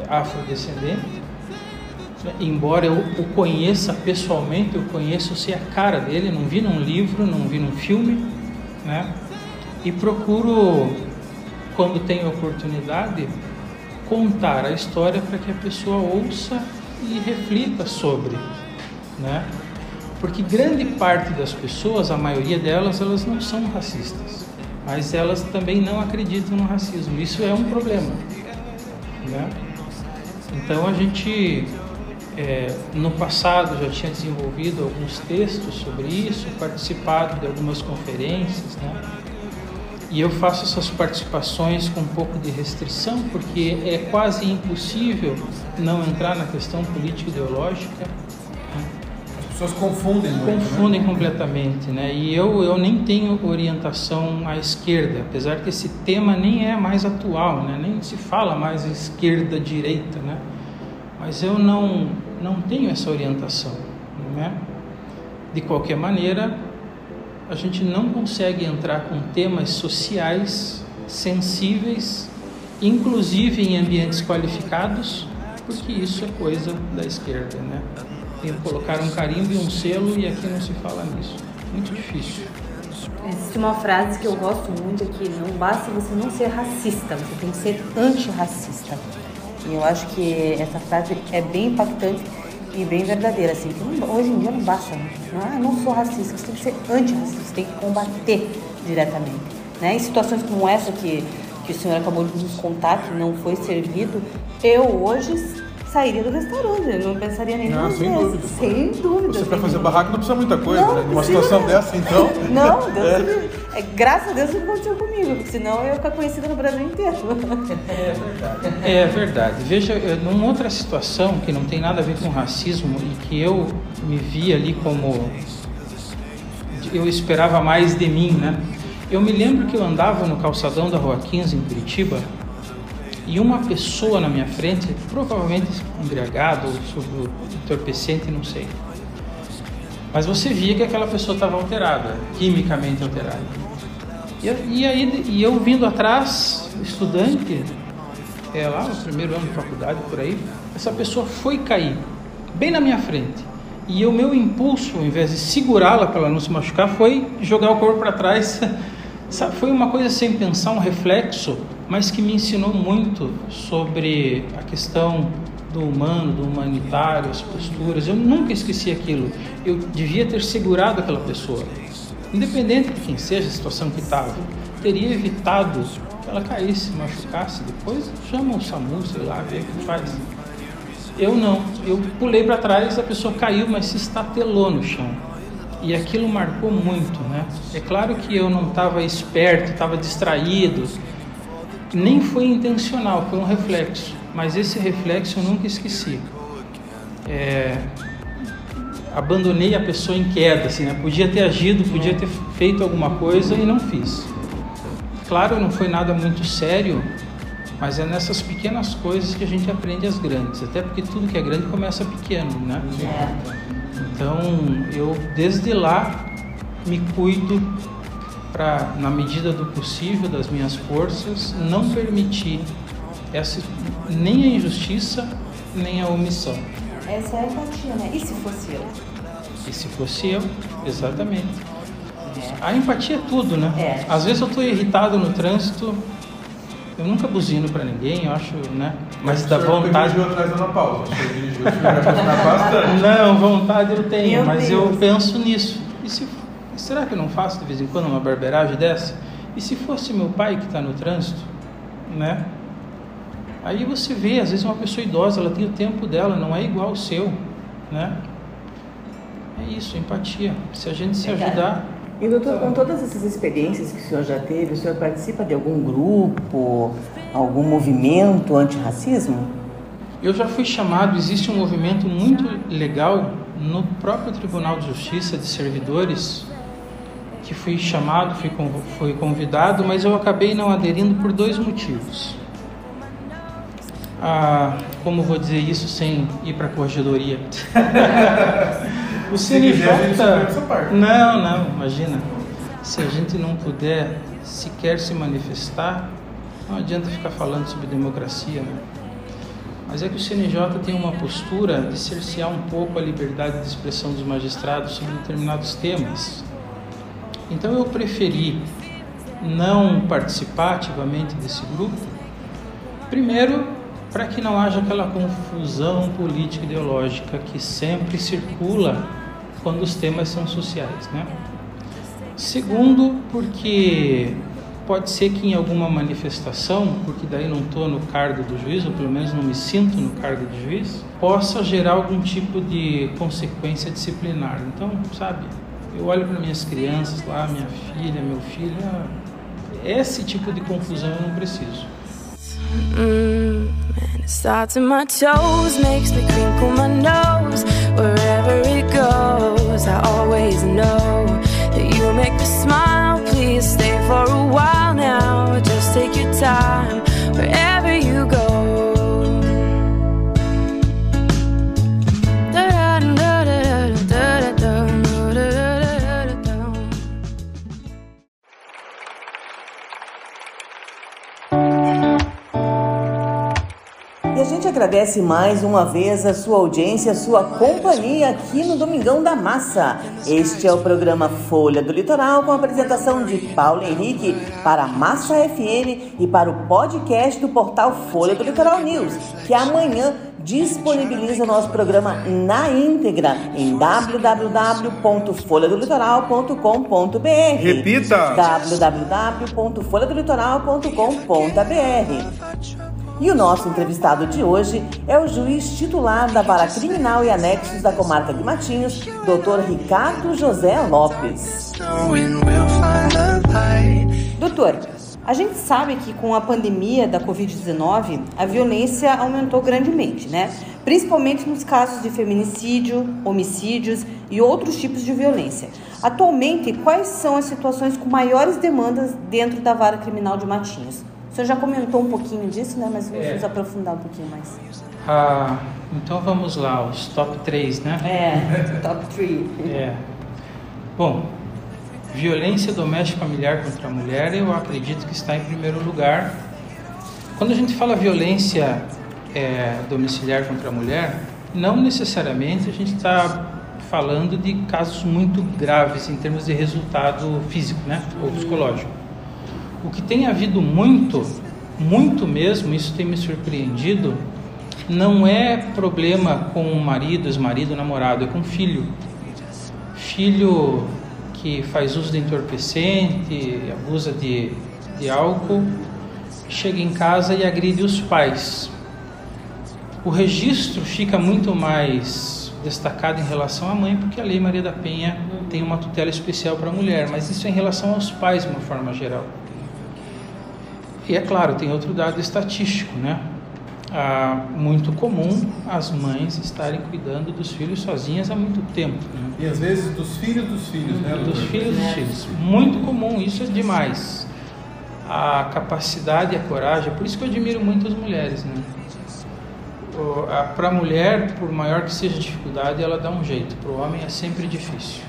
afrodescendente, embora eu o conheça pessoalmente, eu conheço se a cara dele, não vi num livro, não vi num filme, né? E procuro, quando tenho oportunidade, contar a história para que a pessoa ouça e reflita sobre, né? Porque grande parte das pessoas, a maioria delas, elas não são racistas, mas elas também não acreditam no racismo. Isso é um problema, né? Então a gente é, no passado já tinha desenvolvido alguns textos sobre isso, participado de algumas conferências, né? E eu faço essas participações com um pouco de restrição, porque é quase impossível não entrar na questão político-ideológica. As pessoas confundem muito, Confundem né? completamente, né? E eu, eu nem tenho orientação à esquerda, apesar que esse tema nem é mais atual, né? Nem se fala mais esquerda-direita, né? Mas eu não, não tenho essa orientação, né? De qualquer maneira, a gente não consegue entrar com temas sociais sensíveis, inclusive em ambientes qualificados, porque isso é coisa da esquerda, né? Tem que colocar um carimbo e um selo e aqui não se fala nisso. Muito difícil. Existe uma frase que eu gosto muito que não basta você não ser racista, você tem que ser antirracista. E eu acho que essa frase é bem impactante e bem verdadeira, assim, que não- hoje em dia não basta, né? não, ah, não sou racista, você tem que ser antirracista, você tem que combater diretamente. Né? Em situações como essa que, que o senhor acabou de nos contar, que não foi servido, eu hoje sairia do restaurante, eu não pensaria nem Não, duas sem vezes. dúvida. Sem dúvida. Você para fazer barraco não precisa muita coisa, Não, né? Numa situação dessa, então. Não, Deus É. é, graças a Deus não aconteceu comigo, porque senão eu ia ficar conhecida no Brasil inteiro. É verdade. Veja, eh, numa outra situação que não tem nada a ver com racismo e que eu me vi ali como eu esperava mais de mim, né? Eu me lembro que eu andava no calçadão da Rua 15 em Curitiba e uma pessoa na minha frente, provavelmente embriagado ou sob o entorpecente, não sei. Mas você via que aquela pessoa estava alterada, quimicamente alterada. E, e aí e eu vindo atrás, estudante, é, lá no primeiro ano de faculdade, por aí, essa pessoa foi cair, bem na minha frente. E o meu impulso, ao invés de segurá-la para ela não se machucar, foi jogar o corpo para trás. Sabe, foi uma coisa sem pensar, um reflexo, mas que me ensinou muito sobre a questão do humano, do humanitário, as posturas. Eu nunca esqueci aquilo. Eu devia ter segurado aquela pessoa. independente de quem seja a situação que estava, teria evitado que ela caísse, machucasse. Depois chama o SAMU, sei lá, vê o que faz. Eu não, eu pulei para trás, a pessoa caiu, mas se estatelou no chão. E aquilo marcou muito, né? É claro que eu não estava esperto, estava distraído, nem foi intencional, foi um reflexo. Mas esse reflexo eu nunca esqueci. É, abandonei a pessoa em queda, assim, né? Podia ter agido, podia ter feito alguma coisa e não fiz. Claro, não foi nada muito sério, mas é nessas pequenas coisas que a gente aprende as grandes. Até porque tudo que é grande começa pequeno, né? Então, eu desde lá me cuido para, na medida do possível, das minhas forças, não permitir essa, nem a injustiça, nem a omissão. Essa é a empatia, né? E se fosse eu? E se fosse eu, exatamente. A empatia é tudo, né? É. Às vezes eu estou irritado no trânsito, eu nunca buzino para ninguém, eu acho, né? Mas dá vontade. dirigiu atrás da Ana Paula. Você dirigiu, você vai buzinar bastante. Não, vontade eu tenho, Meu mas Deus. eu penso nisso. E se, será que eu não faço de vez em quando uma barbeiragem dessa? E se fosse meu pai que está no trânsito, né? Aí você vê, às vezes uma pessoa idosa, ela tem o tempo dela, não é igual ao seu, né? É isso, empatia. Se a gente se Verdade. ajudar, E doutor, com todas essas experiências que o senhor já teve, o senhor participa de algum grupo, algum movimento antirracismo? Eu já fui chamado, existe um movimento muito legal no próprio Tribunal de Justiça de Servidores, que fui chamado, fui, fui convidado, mas eu acabei não aderindo por dois motivos. Ah, como vou dizer isso sem ir para a corregedoria? o CNJ. Não, não, imagina. Se a gente não puder sequer se manifestar, não adianta ficar falando sobre democracia, né? Mas é que o CNJ tem uma postura de cercear um pouco a liberdade de expressão dos magistrados sobre determinados temas. Então eu preferi não participar ativamente desse grupo, primeiro para que não haja aquela confusão política ideológica que sempre circula quando os temas são sociais, né? Segundo, porque pode ser que em alguma manifestação, porque daí não estou no cargo do juiz, ou pelo menos não me sinto no cargo de juiz, possa gerar algum tipo de consequência disciplinar. Então, sabe, eu olho para minhas crianças lá, minha filha, meu filho, ah, esse tipo de confusão eu não preciso. Mm, it starts in my toes, makes me crinkle my nose. Wherever it goes, I always know that make me smile. Please stay for a while now. Just take your time wherever gente agradece mais uma vez a sua audiência, a sua companhia aqui no Domingão da Massa. Este é o programa Folha do Litoral com a apresentação de Paulo Henrique para a Massa FM e para o podcast do portal Folha do Litoral News, que amanhã disponibiliza o nosso programa na íntegra em www.folhadolitoral.com.br. Repita. www.folhadolitoral.com.br. E o nosso entrevistado de hoje é o juiz titular da Vara Criminal e Anexos da Comarca de Matinhos, Dr. Ricardo José Lopes. Doutor, a gente sabe que com a pandemia da Covid-19, a violência aumentou grandemente, né? Principalmente nos casos de feminicídio, homicídios e outros tipos de violência. Atualmente, quais são as situações com maiores demandas dentro da vara criminal de Matinhos? O senhor já comentou um pouquinho disso, né? Mas vamos É. aprofundar um pouquinho mais. Ah, então vamos lá, os top 3, né? É, top 3. É. Bom, violência doméstica familiar contra a mulher, eu acredito que está em primeiro lugar. Quando a gente fala violência é, domiciliar contra a mulher, não necessariamente a gente está falando de casos muito graves em termos de resultado físico, né, ou psicológico. O que tem havido muito, muito mesmo, isso tem me surpreendido, não é problema com o marido, ex-marido, namorado, é com o filho. Filho que faz uso de entorpecente, abusa de, de álcool, chega em casa e agride os pais. O registro fica muito mais destacado em relação à mãe, porque a Lei Maria da Penha tem uma tutela especial para a mulher, mas isso é em relação aos pais de uma forma geral. E é claro, tem outro dado estatístico, né? Ah, muito comum as mães estarem cuidando dos filhos sozinhas há muito tempo. Né? E às vezes dos filhos dos filhos, né? Dos filhos dos filhos. Muito comum, isso é demais. A capacidade e a coragem, por isso que eu admiro muito as mulheres, né? Para a mulher, por maior que seja a dificuldade, ela dá um jeito. Para o homem é sempre difícil.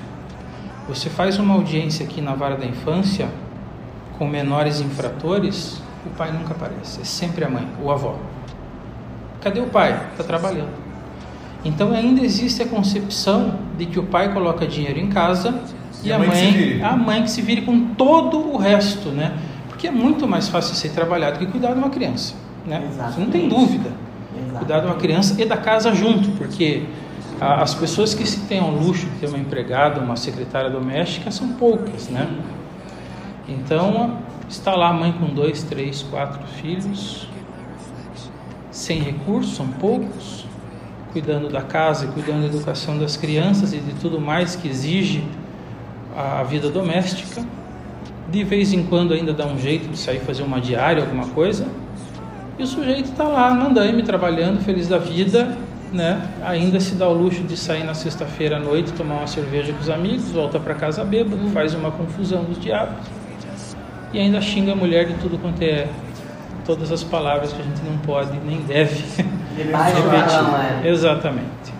Você faz uma audiência aqui na vara da infância com menores infratores, o pai nunca aparece, é sempre a mãe ou a avó. Cadê o pai? Está trabalhando. Então ainda existe a concepção de que o pai coloca dinheiro em casa e, a mãe, que se vire. a mãe que se vire com todo o resto, né? Porque é muito mais fácil ser trabalhado que cuidar de uma criança, né? Você não tem dúvida. Cuidar de uma criança e da casa junto, porque a- as pessoas que se têm ao luxo de ter uma empregada, uma secretária doméstica, são poucas, né? Então, está lá a mãe com dois, três, quatro filhos, sem recursos, são poucos, cuidando da casa, cuidando da educação das crianças e de tudo mais que exige a vida doméstica. De vez em quando ainda dá um jeito de sair fazer uma diária, alguma coisa. E o sujeito está lá andaime, trabalhando, feliz da vida, né? Ainda se dá o luxo de sair na sexta-feira à noite, tomar uma cerveja com os amigos, volta para casa bêbado, faz uma confusão dos diabos e ainda xinga a mulher de tudo quanto é todas as palavras que a gente não pode nem deve é. Exatamente.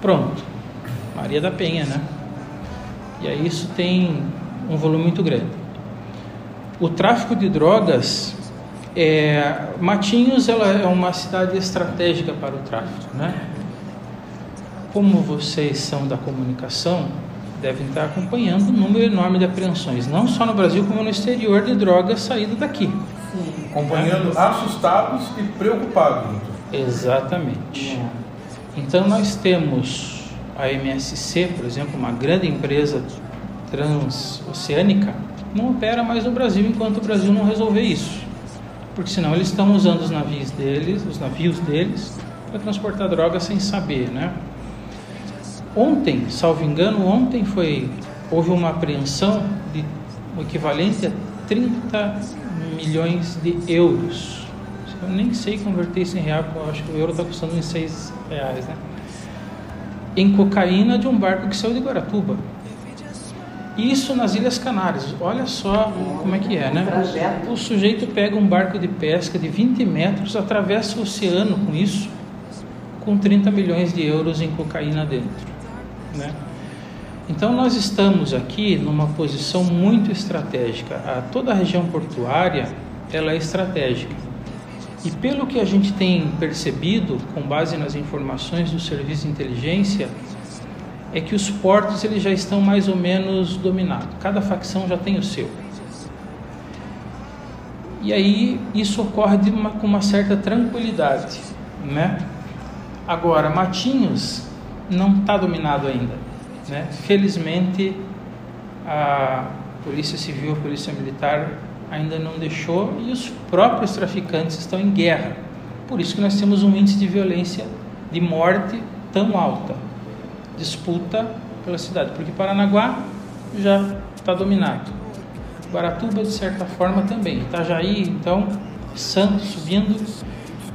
Pronto. Maria da Penha, né? E aí isso tem um volume muito grande. O tráfico de drogas é, Matinhos ela é uma cidade estratégica para o tráfico, né? Como vocês são da comunicação, devem estar acompanhando o número enorme de apreensões, não só no Brasil como no exterior de drogas saídas daqui. Acompanhando assustados e preocupados. Exatamente. Então nós temos a MSC, por exemplo, uma grande empresa transoceânica, não opera mais no Brasil enquanto o Brasil não resolver isso. Porque senão eles estão usando os navios deles, os navios deles, para transportar drogas sem saber, né? Ontem, salvo engano, ontem foi houve uma apreensão de o equivalente a 30 milhões de euros. Eu nem sei converter isso em real, porque eu acho que o euro está custando uns 6 reais, né? Em cocaína de um barco que saiu de Guaratuba. Isso nas Ilhas Canárias. Olha só como é que é, né? O sujeito pega um barco de pesca de 20 metros, atravessa o oceano com isso, com 30 milhões de euros em cocaína dentro, né? Então nós estamos aqui numa posição muito estratégica. A, toda a região portuária ela é estratégica. E pelo que a gente tem percebido, com base nas informações do serviço de inteligência, é que os portos eles já estão mais ou menos dominados. Cada facção já tem o seu. E aí isso ocorre uma, com uma certa tranquilidade, né? Agora, Matinhos não está dominado ainda, né? Felizmente, a Polícia Civil, a Polícia Militar ainda não deixou e os próprios traficantes estão em guerra. Por isso que nós temos um índice de violência, de morte tão alta. Disputa pela cidade, porque Paranaguá já está dominado. Guaratuba, de certa forma, também. Itajaí, então, Santos subindo.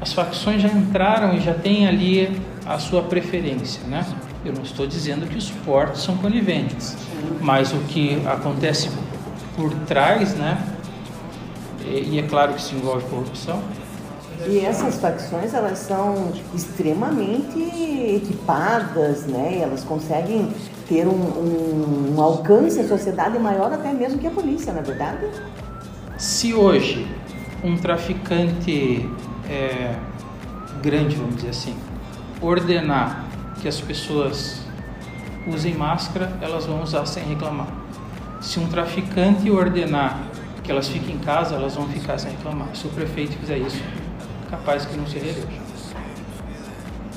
As facções já entraram e já têm ali a sua preferência, né? Eu não estou dizendo que os portos são coniventes, mas o que acontece por trás, né? E, e é claro que isso envolve corrupção. E essas facções, elas são extremamente equipadas, né? Elas conseguem ter um, um, um alcance à sociedade maior até mesmo que a polícia, na verdade? Se hoje um traficante é, grande, vamos dizer assim, ordenar que as pessoas usem máscara, elas vão usar sem reclamar. Se um traficante ordenar que elas fiquem em casa, elas vão ficar sem reclamar. Se o prefeito fizer isso, capaz que não se reeleja.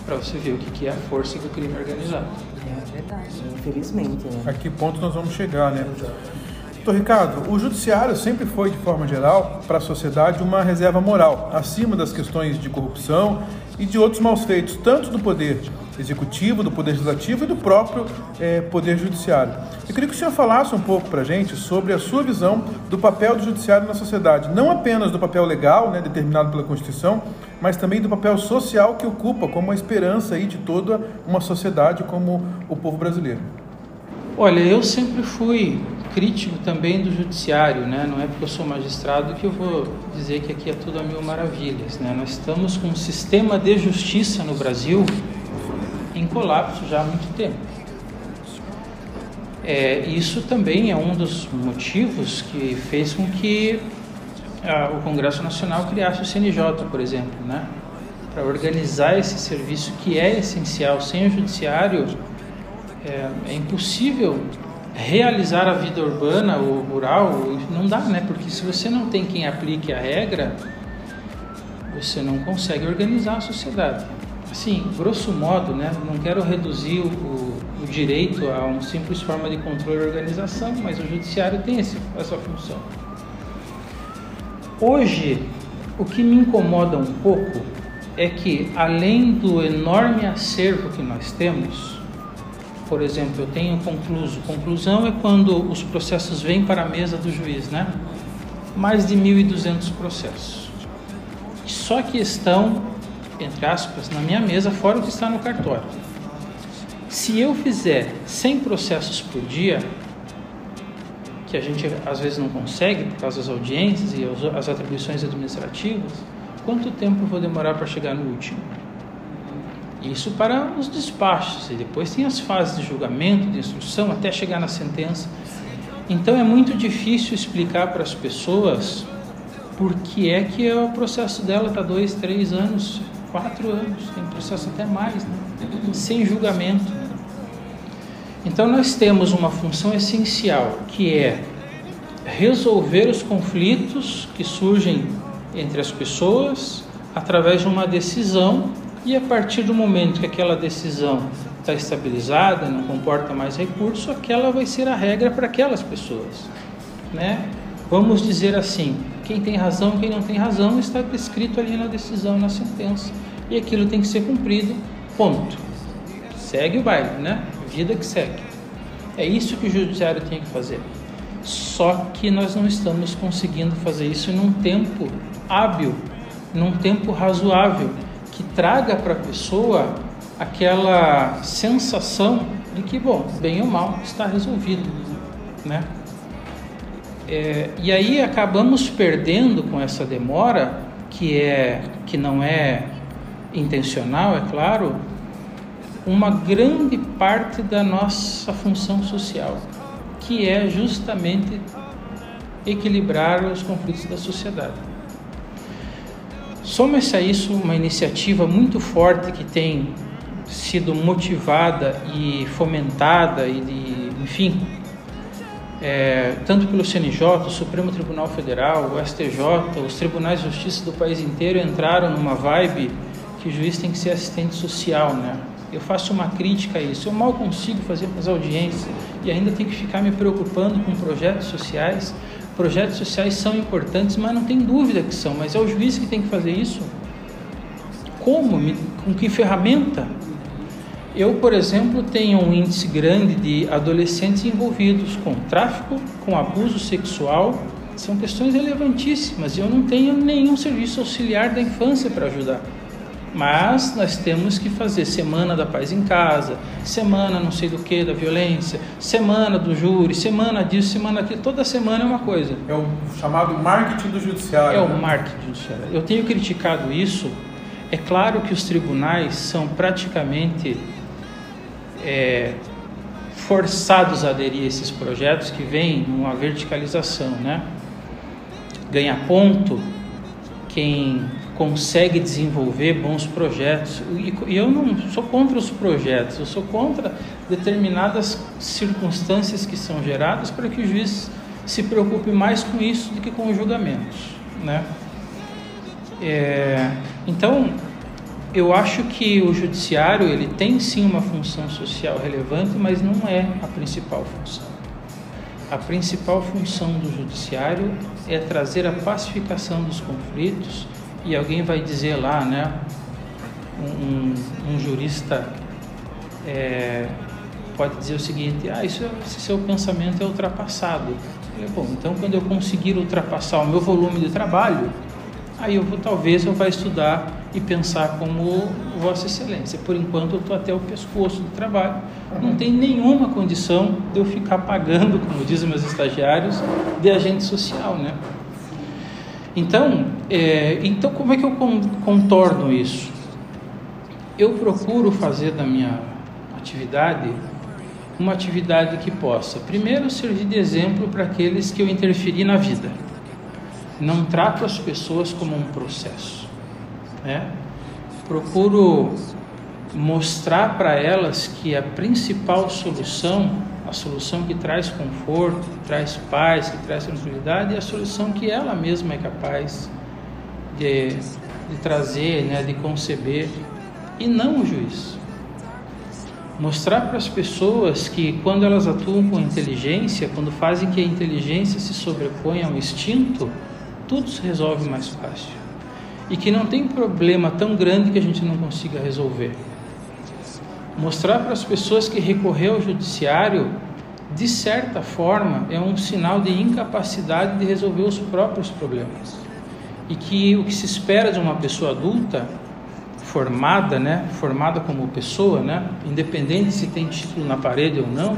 Para você ver o que é a força do crime organizado. É verdade. Infelizmente, né? A que ponto nós vamos chegar, né? Doutor Ricardo, o judiciário sempre foi, de forma geral, para a sociedade uma reserva moral, acima das questões de corrupção e de outros maus feitos, tanto do poder executivo, do poder legislativo e do próprio eh, poder judiciário. Eu queria que o senhor falasse um pouco para a gente sobre a sua visão do papel do judiciário na sociedade, não apenas do papel legal, né, determinado pela Constituição, mas também do papel social que ocupa como a esperança aí de toda uma sociedade como o povo brasileiro. Olha, eu sempre fui crítico também do judiciário, né? Não é porque eu sou magistrado que eu vou dizer que aqui é tudo a mil maravilhas, né? Nós estamos com um sistema de justiça no Brasil em colapso já há muito tempo. É, isso também é um dos motivos que fez com que ah, o Congresso Nacional criasse o CNJ, por exemplo, né? Para organizar esse serviço que é essencial. Sem o judiciário é, é impossível realizar a vida urbana ou rural, não dá, né? Porque se você não tem quem aplique a regra, você não consegue organizar a sociedade. Assim, grosso modo, né? Não quero reduzir o, o direito a uma simples forma de controle e organização, mas o judiciário tem esse, essa função. Hoje, o que me incomoda um pouco é que, além do enorme acervo que nós temos, por exemplo, eu tenho concluso. Conclusão é quando os processos vêm para a mesa do juiz, né? Mais de 1.200 processos. Só que estão, entre aspas, na minha mesa, fora o que está no cartório. Se eu fizer 100 processos por dia, que a gente às vezes não consegue por causa das audiências e as atribuições administrativas, quanto tempo eu vou demorar para chegar no último? Isso para os despachos, e depois tem as fases de julgamento, de instrução, até chegar na sentença. Então é muito difícil explicar para as pessoas por que é que o processo dela está dois, três anos, quatro anos, tem processo até mais, né? sem julgamento. Então nós temos uma função essencial que é resolver os conflitos que surgem entre as pessoas através de uma decisão e a partir do momento que aquela decisão está estabilizada, não comporta mais recurso, aquela vai ser a regra para aquelas pessoas, né? Vamos dizer assim, quem tem razão, quem não tem razão, está descrito ali na decisão, na sentença, e aquilo tem que ser cumprido, ponto. Segue o baile, né? Vida que segue. É isso que o judiciário tem que fazer. Só que nós não estamos conseguindo fazer isso num tempo hábil, num tempo razoável que traga para a pessoa aquela sensação de que, bom, bem ou mal, está resolvido, né? É, e aí acabamos perdendo com essa demora, que, é, que não é intencional, é claro, uma grande parte da nossa função social, que é justamente equilibrar os conflitos da sociedade. Soma-se a isso uma iniciativa muito forte que tem sido motivada e fomentada e de, enfim, é, tanto pelo CNJ, o Supremo Tribunal Federal, o STJ, os tribunais de justiça do país inteiro entraram numa vibe que o juiz tem que ser assistente social, né? Eu faço uma crítica a isso. Eu mal consigo fazer as audiências e ainda tenho que ficar me preocupando com projetos sociais Projetos sociais são importantes, mas não tem dúvida que são. Mas é o juiz que tem que fazer isso. Como? Com que ferramenta? Eu, por exemplo, tenho um índice grande de adolescentes envolvidos com tráfico, com abuso sexual. São questões relevantíssimas e eu não tenho nenhum serviço auxiliar da infância para ajudar. Mas nós temos que fazer semana da paz em casa, semana não sei do que da violência, semana do júri, semana disso, semana daquilo. Toda semana é uma coisa. É o chamado marketing do judiciário. É né? o marketing do judiciário. Eu tenho criticado isso. É claro que os tribunais são praticamente é, forçados a aderir a esses projetos que vêm numa verticalização, né? Ganha ponto quem consegue desenvolver bons projetos. E eu não sou contra os projetos, eu sou contra determinadas circunstâncias que são geradas para que o juiz se preocupe mais com isso do que com os julgamentos, né? É, então, eu acho que o judiciário ele tem sim uma função social relevante, mas não é a principal função. A principal função do judiciário é trazer a pacificação dos conflitos e alguém vai dizer lá, né? Um, um, um jurista é, pode dizer o seguinte: ah, isso, esse seu pensamento é ultrapassado. Eu, Bom, então quando eu conseguir ultrapassar o meu volume de trabalho, aí eu vou talvez eu vá estudar e pensar como Vossa Excelência. Por enquanto eu estou até o pescoço do trabalho, não tem nenhuma condição de eu ficar pagando, como dizem meus estagiários, de agente social, né? Então, é, então como é que eu contorno isso? Eu procuro fazer da minha atividade uma atividade que possa, primeiro, servir de exemplo para aqueles que eu interferi na vida. Não trato as pessoas como um processo. Né? Procuro mostrar para elas que a principal solução, a solução que traz conforto, que traz paz, que traz tranquilidade, é a solução que ela mesma é capaz de, de trazer, né, de conceber, e não o juiz. Mostrar para as pessoas que quando elas atuam com inteligência, quando fazem que a inteligência se sobreponha ao instinto, tudo se resolve mais fácil. E que não tem problema tão grande que a gente não consiga resolver. Mostrar para as pessoas que recorrer ao judiciário, de certa forma, é um sinal de incapacidade de resolver os próprios problemas. E que o que se espera de uma pessoa adulta, formada, né, formada como pessoa, né, independente se tem título na parede ou não,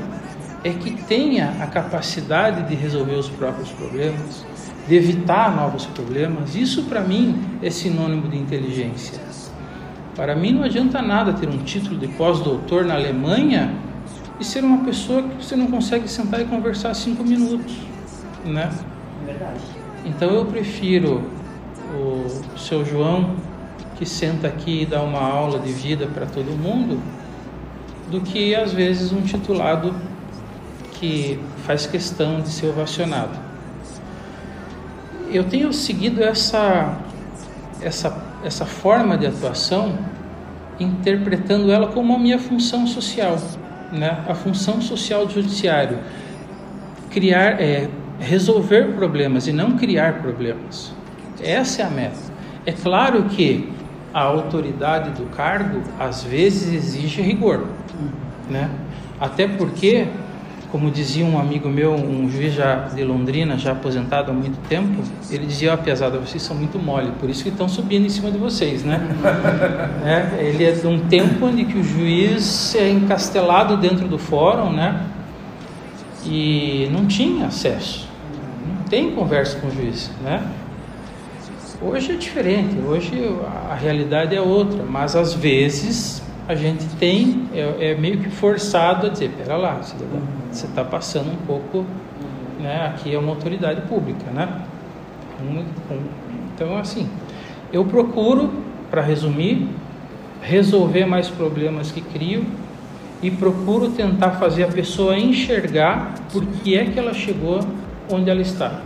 é que tenha a capacidade de resolver os próprios problemas, de evitar novos problemas. Isso para mim é sinônimo de inteligência. Para mim não adianta nada ter um título de pós-doutor na Alemanha e ser uma pessoa que você não consegue sentar e conversar cinco minutos, né? Verdade. Então eu prefiro o seu João que senta aqui e dá uma aula de vida para todo mundo do que às vezes um titulado que faz questão de ser ovacionado. Eu tenho seguido essa essa essa forma de atuação interpretando ela como a minha função social, né? A função social do judiciário criar é resolver problemas e não criar problemas. Essa é a meta. É claro que a autoridade do cargo às vezes exige rigor, né? Até porque como dizia um amigo meu, um juiz já de Londrina, já aposentado há muito tempo, ele dizia, ó, oh, pesada, vocês são muito mole, por isso que estão subindo em cima de vocês, né? é, ele é de um tempo onde que o juiz é encastelado dentro do fórum, né? E não tinha acesso, não tem conversa com o juiz, né? Hoje é diferente, hoje a realidade é outra, mas às vezes a gente tem, é, é meio que forçado a dizer, pera lá, você está passando um pouco, né, aqui é uma autoridade pública, né? Então, assim, eu procuro, para resumir, resolver mais problemas que crio e procuro tentar fazer a pessoa enxergar por que é que ela chegou onde ela está.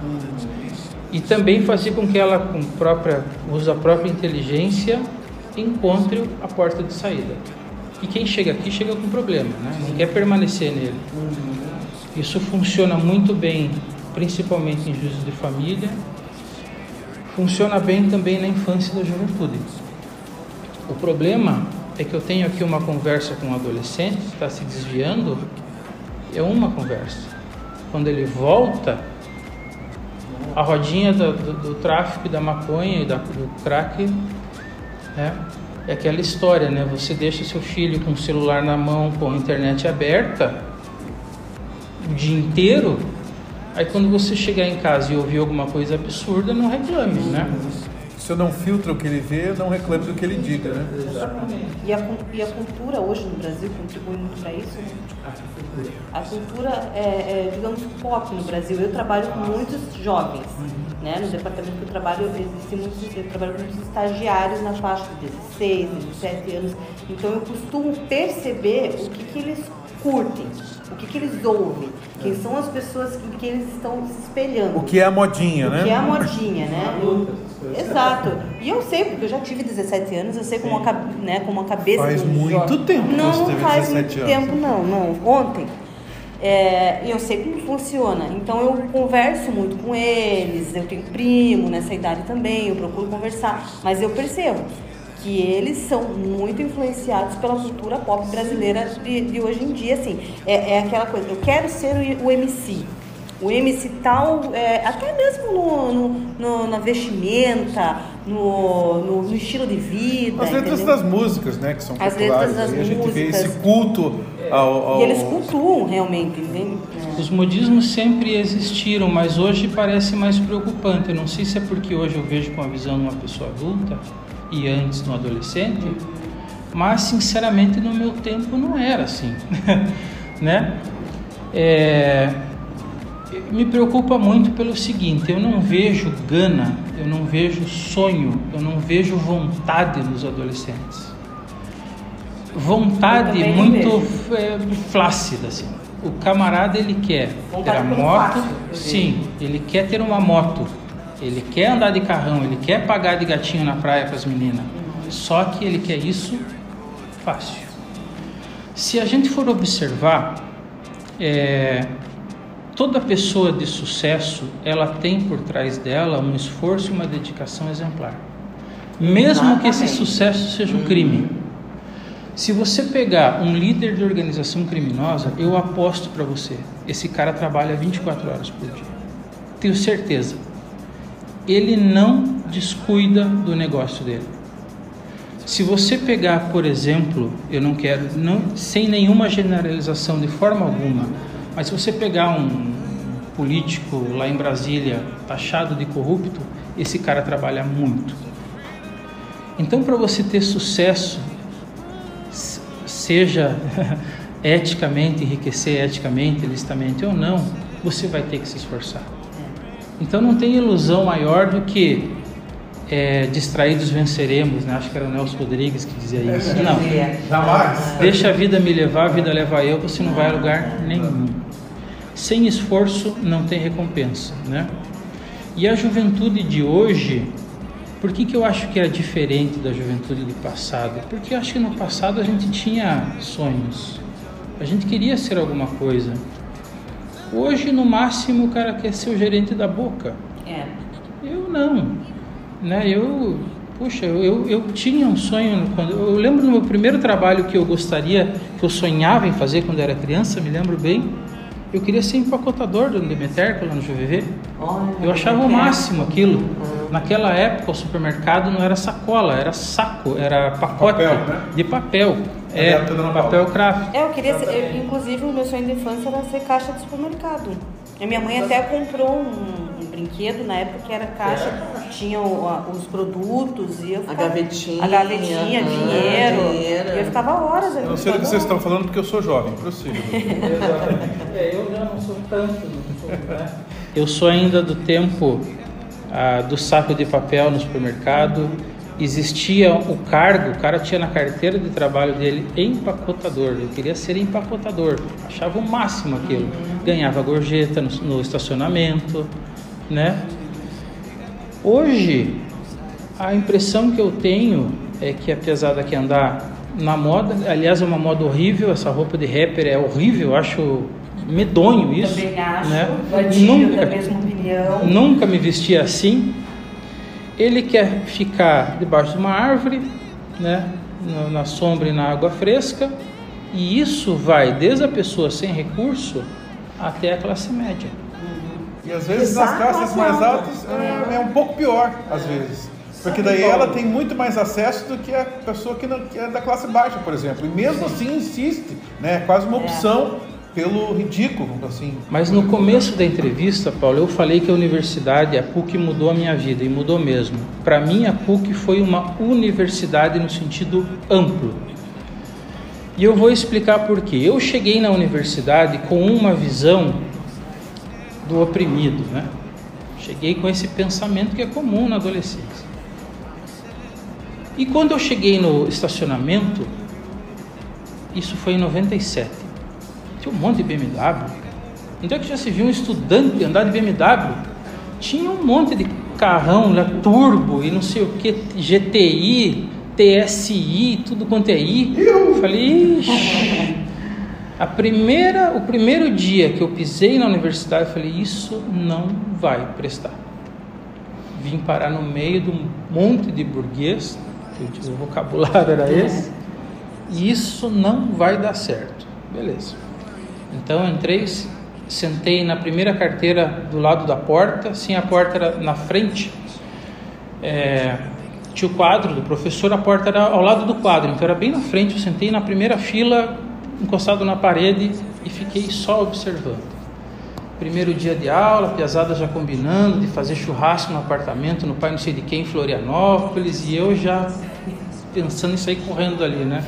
E também fazer com que ela, com própria, use a própria inteligência, encontre a porta de saída. E quem chega aqui chega com problema, né? não quer permanecer nele. Isso funciona muito bem, principalmente em juízo de família, funciona bem também na infância e da juventude. O problema é que eu tenho aqui uma conversa com um adolescente que está se desviando, é uma conversa. Quando ele volta, a rodinha do, do, do tráfico da maconha e da, do crack né? É aquela história, né? Você deixa seu filho com o celular na mão, com a internet aberta, o dia inteiro, aí quando você chegar em casa e ouvir alguma coisa absurda, não reclame, né? Se eu não filtro o que ele vê, não reclame do que ele diga, né? Exatamente. E a, e a cultura hoje no Brasil contribui muito para isso? A cultura é, é, digamos, pop no Brasil. Eu trabalho com muitos jovens, né? No departamento que eu trabalho, existe muitos, eu trabalho com muitos estagiários na faixa de 16, 17 anos. Então eu costumo perceber o que, que eles curtem, o que, que eles ouvem, quem são as pessoas que, que eles estão se espelhando. O que é a modinha, o né? O que é a modinha, né? Eu, Exato. E eu sei, porque eu já tive 17 anos, eu sei como a, cab- né, como cabeça Faz muito jovem- tempo que não, você teve faz 17 muito anos. tempo, não, não. Ontem. É, e eu sei como funciona. Então eu converso muito com eles, eu tenho primo nessa idade também, eu procuro conversar. Mas eu percebo que eles são muito influenciados pela cultura pop brasileira de, de hoje em dia, assim. É, é aquela coisa, eu quero ser o, o MC. O MC tal, é, até mesmo no, no- no- na vestimenta, no, no- no estilo de vida. As letras entendeu? das músicas, né, que são As populares. letras das aí a gente vê músicas. esse culto ao... ao- E eles cultuam realmente, entende? Os modismos sempre existiram, mas hoje parece mais preocupante. Eu não sei se é porque hoje eu vejo com a visão de uma pessoa adulta e antes de um adolescente, mas sinceramente no meu tempo não era assim, né? É, me preocupa muito pelo seguinte: eu não vejo gana, eu não vejo sonho, eu não vejo vontade nos adolescentes. Vontade muito é, flácida, assim. O camarada ele quer Vontade ter a moto, fácil, sim, ele quer ter uma moto, ele quer andar de carrão, ele quer pagar de gatinho na praia para as meninas. Só que ele quer isso fácil. Se a gente for observar, é, toda pessoa de sucesso, ela tem por trás dela um esforço e uma dedicação exemplar. Mesmo que esse Exatamente. sucesso seja um crime. Se você pegar um líder de organização criminosa, eu aposto para você, esse cara trabalha 24 horas por dia. Tenho certeza. Ele não descuida do negócio dele. Se você pegar, por exemplo, eu não quero, não, sem nenhuma generalização de forma alguma, mas se você pegar um político lá em Brasília taxado de corrupto, esse cara trabalha muito. Então, para você ter sucesso, seja eticamente, enriquecer eticamente, licitamente ou não, você vai ter que se esforçar. Então, não tem ilusão maior do que é, distraídos venceremos, né? Acho que era o Nelson Rodrigues que dizia isso. Não. Jamais. Deixa a vida me levar, a vida leva eu, você não vai a lugar nenhum. Sem esforço não tem recompensa, né? E a juventude de hoje, por que, que eu acho que é diferente da juventude do passado? Porque eu acho que no passado a gente tinha sonhos, a gente queria ser alguma coisa. Hoje, no máximo, o cara quer ser o gerente da boca. É. Eu não, né? Eu, puxa, eu, eu, eu tinha um sonho quando eu lembro do meu primeiro trabalho que eu gostaria, que eu sonhava em fazer quando era criança, me lembro bem. Eu queria ser empacotador do Demeter, lá no GVV. Olha, Eu achava o máximo aquilo. Naquela época, o supermercado não era sacola, era saco, era pacote Papel, né? de papel. É, É, Paula. papel craft. É, eu queria ser, eu, inclusive o meu sonho de infância era ser caixa de supermercado. A minha mãe até comprou um, um brinquedo na época que era caixa, tinha o- a- os produtos e eu A ficava- gavetinha, a gavetinha, aham, dinheiro. dinheiro. E eu ficava horas ali. Eu não sei do que vocês estão falando porque eu sou jovem, prossiga. É, eu já não sou tanto. né? Eu sou ainda do tempo ah, do saco de papel no supermercado. Existia o cargo, o cara tinha na carteira de trabalho dele empacotador. Eu queria ser empacotador, achava o máximo aquilo. Ganhava gorjeta no, no estacionamento, né? Hoje, a impressão que eu tenho é que apesar daqui andar na moda, aliás é uma moda horrível, essa roupa de rapper é horrível, acho medonho isso. Também acho, né? Nunca, da mesma opinião. nunca me vesti assim. Ele quer ficar debaixo de uma árvore, né? na sombra e na água fresca, e isso vai desde a pessoa sem recurso até a classe média. E às vezes nas Exato, classes mais altas é, é um pouco pior, às vezes. Porque daí ela tem muito mais acesso do que a pessoa que, não, que é da classe baixa, por exemplo. E mesmo assim insiste, né? É quase uma opção pelo ridículo, assim. Mas no começo da entrevista, Paulo, eu falei que a universidade, a PUC, mudou a minha vida e mudou mesmo. Para mim, a PUC foi uma universidade no sentido amplo. E eu vou explicar por quê. Eu cheguei na universidade com uma visão do oprimido, né? Cheguei com esse pensamento que é comum na adolescência. E quando eu cheguei no estacionamento, isso foi em 97. Tinha um monte de BMW. Onde é que já se viu um estudante andar de BMW? Tinha um monte de carrão lá, turbo e não sei o que, GTI, TSI, tudo quanto é I. Eu falei, Ixi. A primeira, o primeiro dia que eu pisei na universidade, eu falei, isso não vai prestar. Vim parar no meio de um monte de burguês, que o vocabulário era esse, e isso não vai dar certo. Beleza. Então eu entrei, sentei na primeira carteira do lado da porta, sim, a porta era na frente. É, tinha o quadro do professor, a porta era ao lado do quadro, então era bem na frente. Eu sentei na primeira fila, encostado na parede e fiquei só observando. Primeiro dia de aula, piazada já combinando de fazer churrasco no apartamento, no pai não sei de quem, em Florianópolis, e eu já pensando em sair correndo ali, né?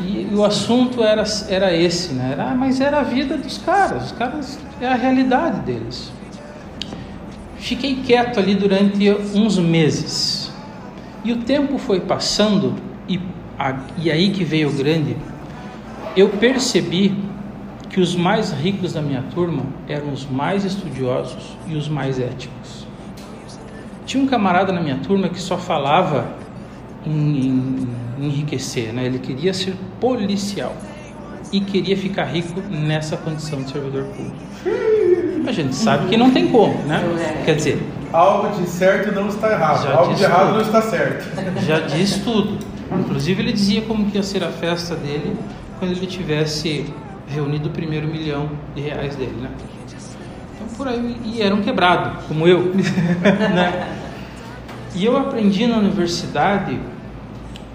E, e o assunto era, era esse, né? Era, mas era a vida dos caras, os caras, é a realidade deles. Fiquei quieto ali durante uns meses. E o tempo foi passando, e, a, e aí que veio o grande, eu percebi que os mais ricos da minha turma eram os mais estudiosos e os mais éticos. Tinha um camarada na minha turma que só falava em, em enriquecer, né? ele queria ser policial e queria ficar rico nessa condição de servidor público. A gente sabe que não tem como, né? Quer dizer, algo de certo não está errado, algo de errado tudo. não está certo. Já diz tudo. Inclusive ele dizia como que ia ser a festa dele quando ele tivesse reunido o primeiro milhão de reais dele, né? Então por aí e era um quebrado, como eu, né? E eu aprendi na universidade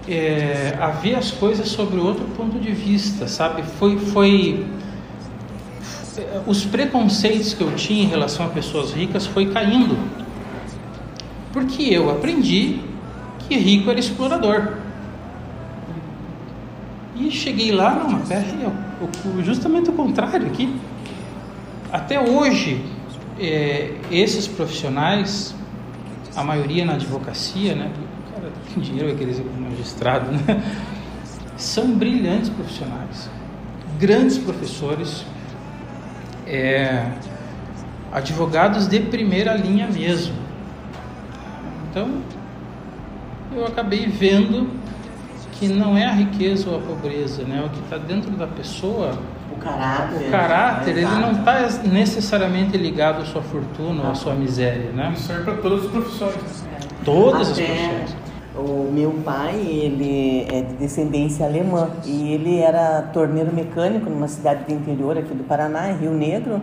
é, a ver as coisas sobre outro ponto de vista, sabe? Foi, foi os preconceitos que eu tinha em relação a pessoas ricas foi caindo, porque eu aprendi que rico era explorador. E cheguei lá, não, mas pera justamente o contrário aqui. Até hoje, é, esses profissionais, a maioria na advocacia, né? cara tem dinheiro, vai querer magistrado, né? São brilhantes profissionais, grandes professores, é, advogados de primeira linha mesmo. Então, eu acabei vendo que não é a riqueza ou a pobreza, né? O que está dentro da pessoa, o caráter, o caráter, é, ele não está necessariamente ligado à sua fortuna ou à sua miséria, né? Isso serve para todas as profissões. Todas Até... as profissões. O meu pai, ele é de descendência alemã e ele era torneiro mecânico numa cidade do interior aqui do Paraná, em Rio Negro,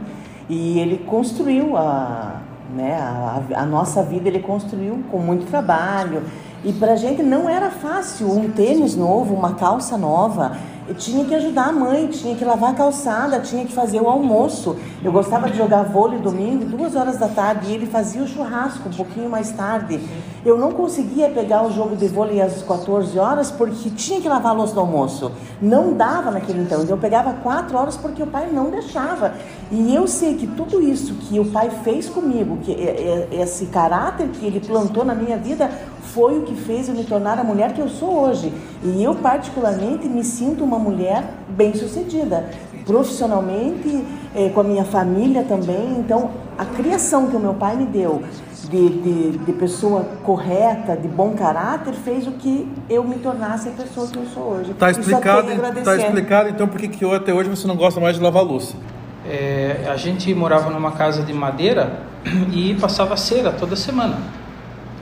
e ele construiu a, né, a, a nossa vida, ele construiu com muito trabalho. E para a gente não era fácil um tênis novo, uma calça nova. Tinha que ajudar a mãe, tinha que lavar a calçada, tinha que fazer o almoço. Eu gostava de jogar vôlei domingo, duas horas da tarde, e ele fazia o churrasco um pouquinho mais tarde. Eu não conseguia pegar o jogo de vôlei às 14 horas porque tinha que lavar a louça do almoço. Não dava naquele então. Então eu pegava quatro horas porque o pai não deixava. E eu sei que tudo isso que o pai fez comigo, que esse caráter que ele plantou na minha vida, foi o que fez eu me tornar a mulher que eu sou hoje. E eu, particularmente, me sinto uma mulher bem-sucedida, profissionalmente, eh, com a minha família também. Então, a criação que o meu pai me deu de, de, de, pessoa correta, de bom caráter, fez o que eu me tornasse a pessoa que eu sou hoje. Está explicado, tá explicado então por que até hoje você não gosta mais de lavar louça. É, a gente morava numa casa de madeira e passava cera toda semana.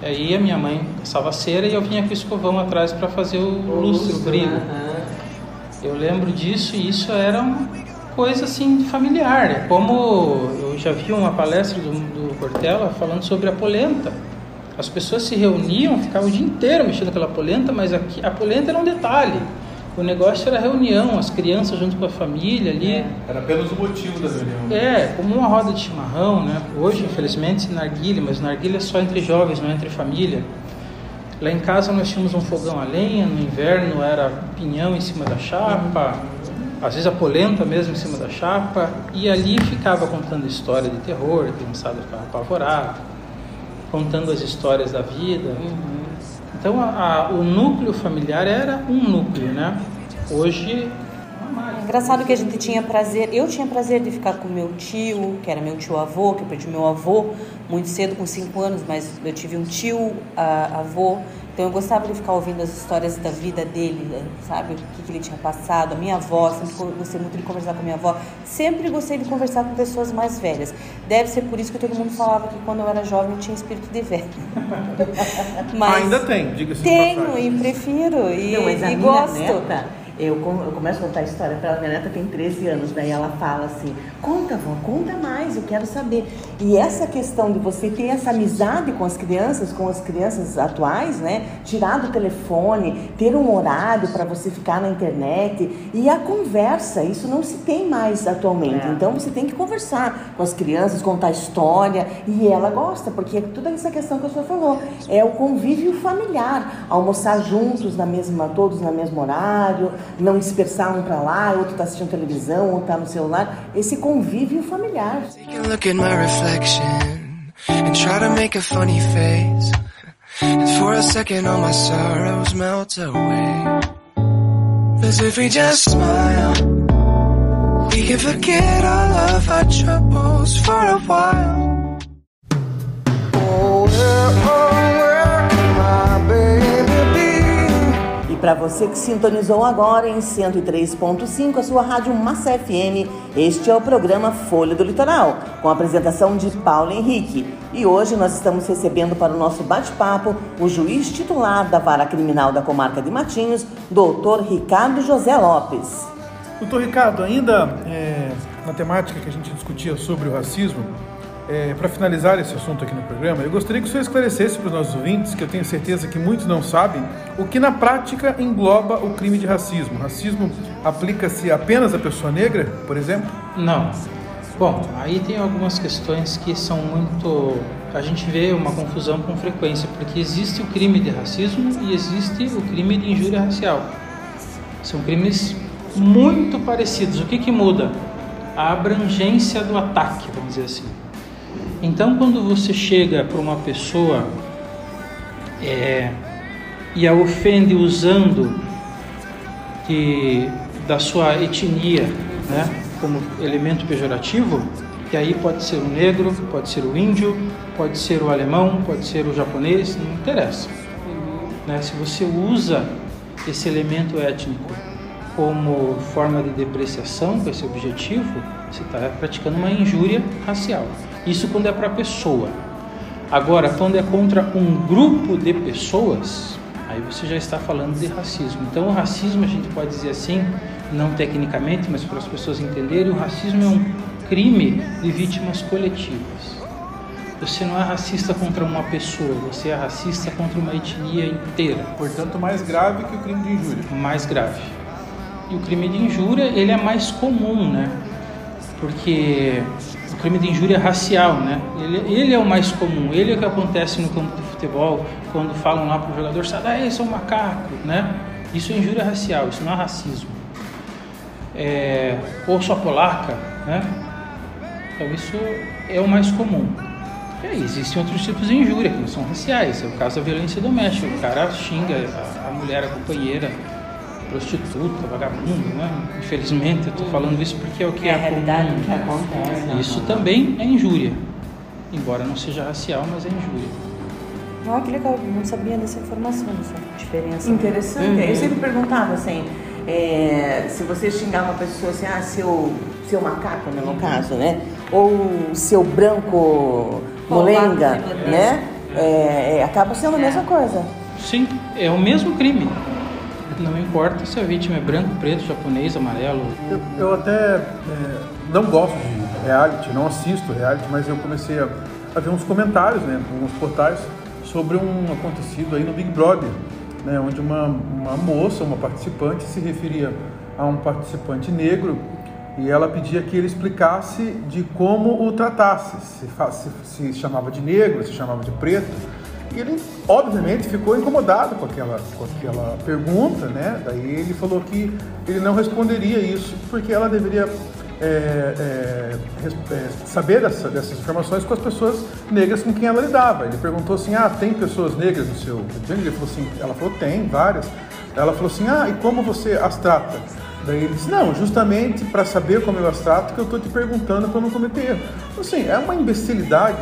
E aí a minha mãe passava cera e eu vinha com o escovão atrás para fazer o, o lustre, o brilho. Eu lembro disso e isso era uma coisa assim familiar. É como eu já vi uma palestra do, do Cortella falando sobre a polenta. As pessoas se reuniam, ficavam o dia inteiro mexendo aquela polenta, mas aqui, a polenta era um detalhe. O negócio era reunião, as crianças junto com a família ali. Era apenas o motivo da reunião. É, como uma roda de chimarrão, né? Hoje, infelizmente, narguilha, mas narguilha é só entre jovens, não é entre família. Lá em casa nós tínhamos um fogão a lenha, no inverno era pinhão em cima da chapa, às vezes a polenta mesmo em cima da chapa, e ali ficava contando história de terror, a criançada ficava apavorada, contando as histórias da vida. Uhum. Então a, a, o núcleo familiar era um núcleo, né? Hoje mais. Engraçado que a gente tinha prazer, eu tinha prazer de ficar com meu tio, que era meu tio avô, que eu perdi meu avô muito cedo, com 5 anos, mas eu tive um tio avô, então eu gostava de ficar ouvindo as histórias da vida dele, né, sabe? O que, que ele tinha passado. A minha avó, sempre gostei muito de conversar com a minha avó. Sempre gostei de conversar com pessoas mais velhas. Deve ser por isso que todo mundo falava que quando eu era jovem eu tinha espírito de velho. Mas Ainda tem, diga-se Tenho e prefiro e, Não, mas a e minha gosto. neta, eu, eu começo a contar a história para ela, minha neta tem 13 anos, daí ela fala assim, conta vó, conta mais, eu quero saber. E essa questão de você ter essa amizade com as crianças, com as crianças atuais, né? Tirar do telefone, ter um horário para você ficar na internet e a conversa, isso não se tem mais atualmente. Então você tem que conversar com as crianças, contar história e ela gosta, porque é toda essa questão que a senhora falou, é o convívio familiar, almoçar juntos na mesma, todos no mesmo horário, não dispersar um para lá, outro está assistindo televisão, outro está no celular, esse convívio familiar. Take a look at my reflection and try to make a funny face. And for a second, all my sorrows melt away. Cause if we just smile, we can forget all of our troubles for a while. Oh, where, oh, para você que sintonizou agora em 103.5, a sua rádio Massa FM, este é o programa Folha do Litoral, com a apresentação de Paulo Henrique. E hoje nós estamos recebendo para o nosso bate-papo o juiz titular da Vara Criminal da Comarca de Matinhos, doutor Ricardo José Lopes. Doutor Ricardo, ainda é, na temática que a gente discutia sobre o racismo, para finalizar esse assunto aqui no programa, eu gostaria que o senhor esclarecesse para os nossos ouvintes, que eu tenho certeza que muitos não sabem, o que na prática engloba o crime de racismo. Racismo aplica-se apenas à pessoa negra, por exemplo? Não. Bom, aí tem algumas questões que são muito. A gente vê uma confusão com frequência, porque existe o crime de racismo e existe o crime de injúria racial. São crimes muito parecidos. O que, que muda? A abrangência do ataque, vamos dizer assim. Então, quando você chega para uma pessoa é, e a ofende usando de, da sua etnia, né, como elemento pejorativo, que aí pode ser o negro, pode ser o índio, pode ser o alemão, pode ser o japonês, não interessa. Né? Se você usa esse elemento étnico como forma de depreciação, com esse objetivo, você está praticando uma injúria racial. Isso quando é para a pessoa. Agora, quando é contra um grupo de pessoas, aí você já está falando de racismo. Então, o racismo, a gente pode dizer assim, não tecnicamente, mas para as pessoas entenderem, o racismo é um crime de vítimas coletivas. Você não é racista contra uma pessoa, você é racista contra uma etnia inteira. Portanto, mais grave que o crime de injúria. Mais grave. E o crime de injúria, ele é mais comum, né? Porque o crime de injúria racial, né? Ele, ele é o mais comum, ele é o que acontece no campo de futebol, quando falam lá pro jogador, sai daí, seu macaco, né? Isso é injúria racial, isso não é racismo. É, ou sua polaca, né? Então isso é o mais comum. E aí, existem outros tipos de injúria que não são raciais, é o caso da violência doméstica, o cara xinga a, a mulher, a companheira, prostituta, vagabundo, né? Infelizmente, eu estou falando isso porque é o que É é, a realidade comum. que acontece. Isso também é injúria, embora não seja racial, mas é injúria. Ah, que legal, não sabia dessa informação, dessa diferença. Interessante. Uhum. Eu sempre perguntava assim, é, se você xingar uma pessoa assim, ah, seu, seu macaco, né, no caso, né? Ou seu branco molenga, né? É, é, acaba sendo a mesma coisa. Sim, é o mesmo crime. Não importa se a vítima é branco, preto, japonês, amarelo. Eu, eu até é, não gosto de reality, não assisto reality, mas eu comecei a, a ver uns comentários, né, alguns portais, sobre um acontecido aí no Big Brother, né, onde uma, uma moça, uma participante, se referia a um participante negro e ela pedia que ele explicasse de como o tratasse, se, se, se chamava de negro, se chamava de preto. Ele, obviamente, ficou incomodado com aquela, com aquela pergunta, né? Daí ele falou que ele não responderia isso, porque ela deveria é, é, é, saber dessa- dessas informações com as pessoas negras com quem ela lidava. Ele perguntou assim, ah, tem pessoas negras no seu? Ele falou assim, ela falou, tem, várias. Ela falou assim, ah, e como você as trata? Daí ele disse, não, justamente para saber como eu as trato que eu estou te perguntando para não cometer erro. Então, Assim, é uma imbecilidade,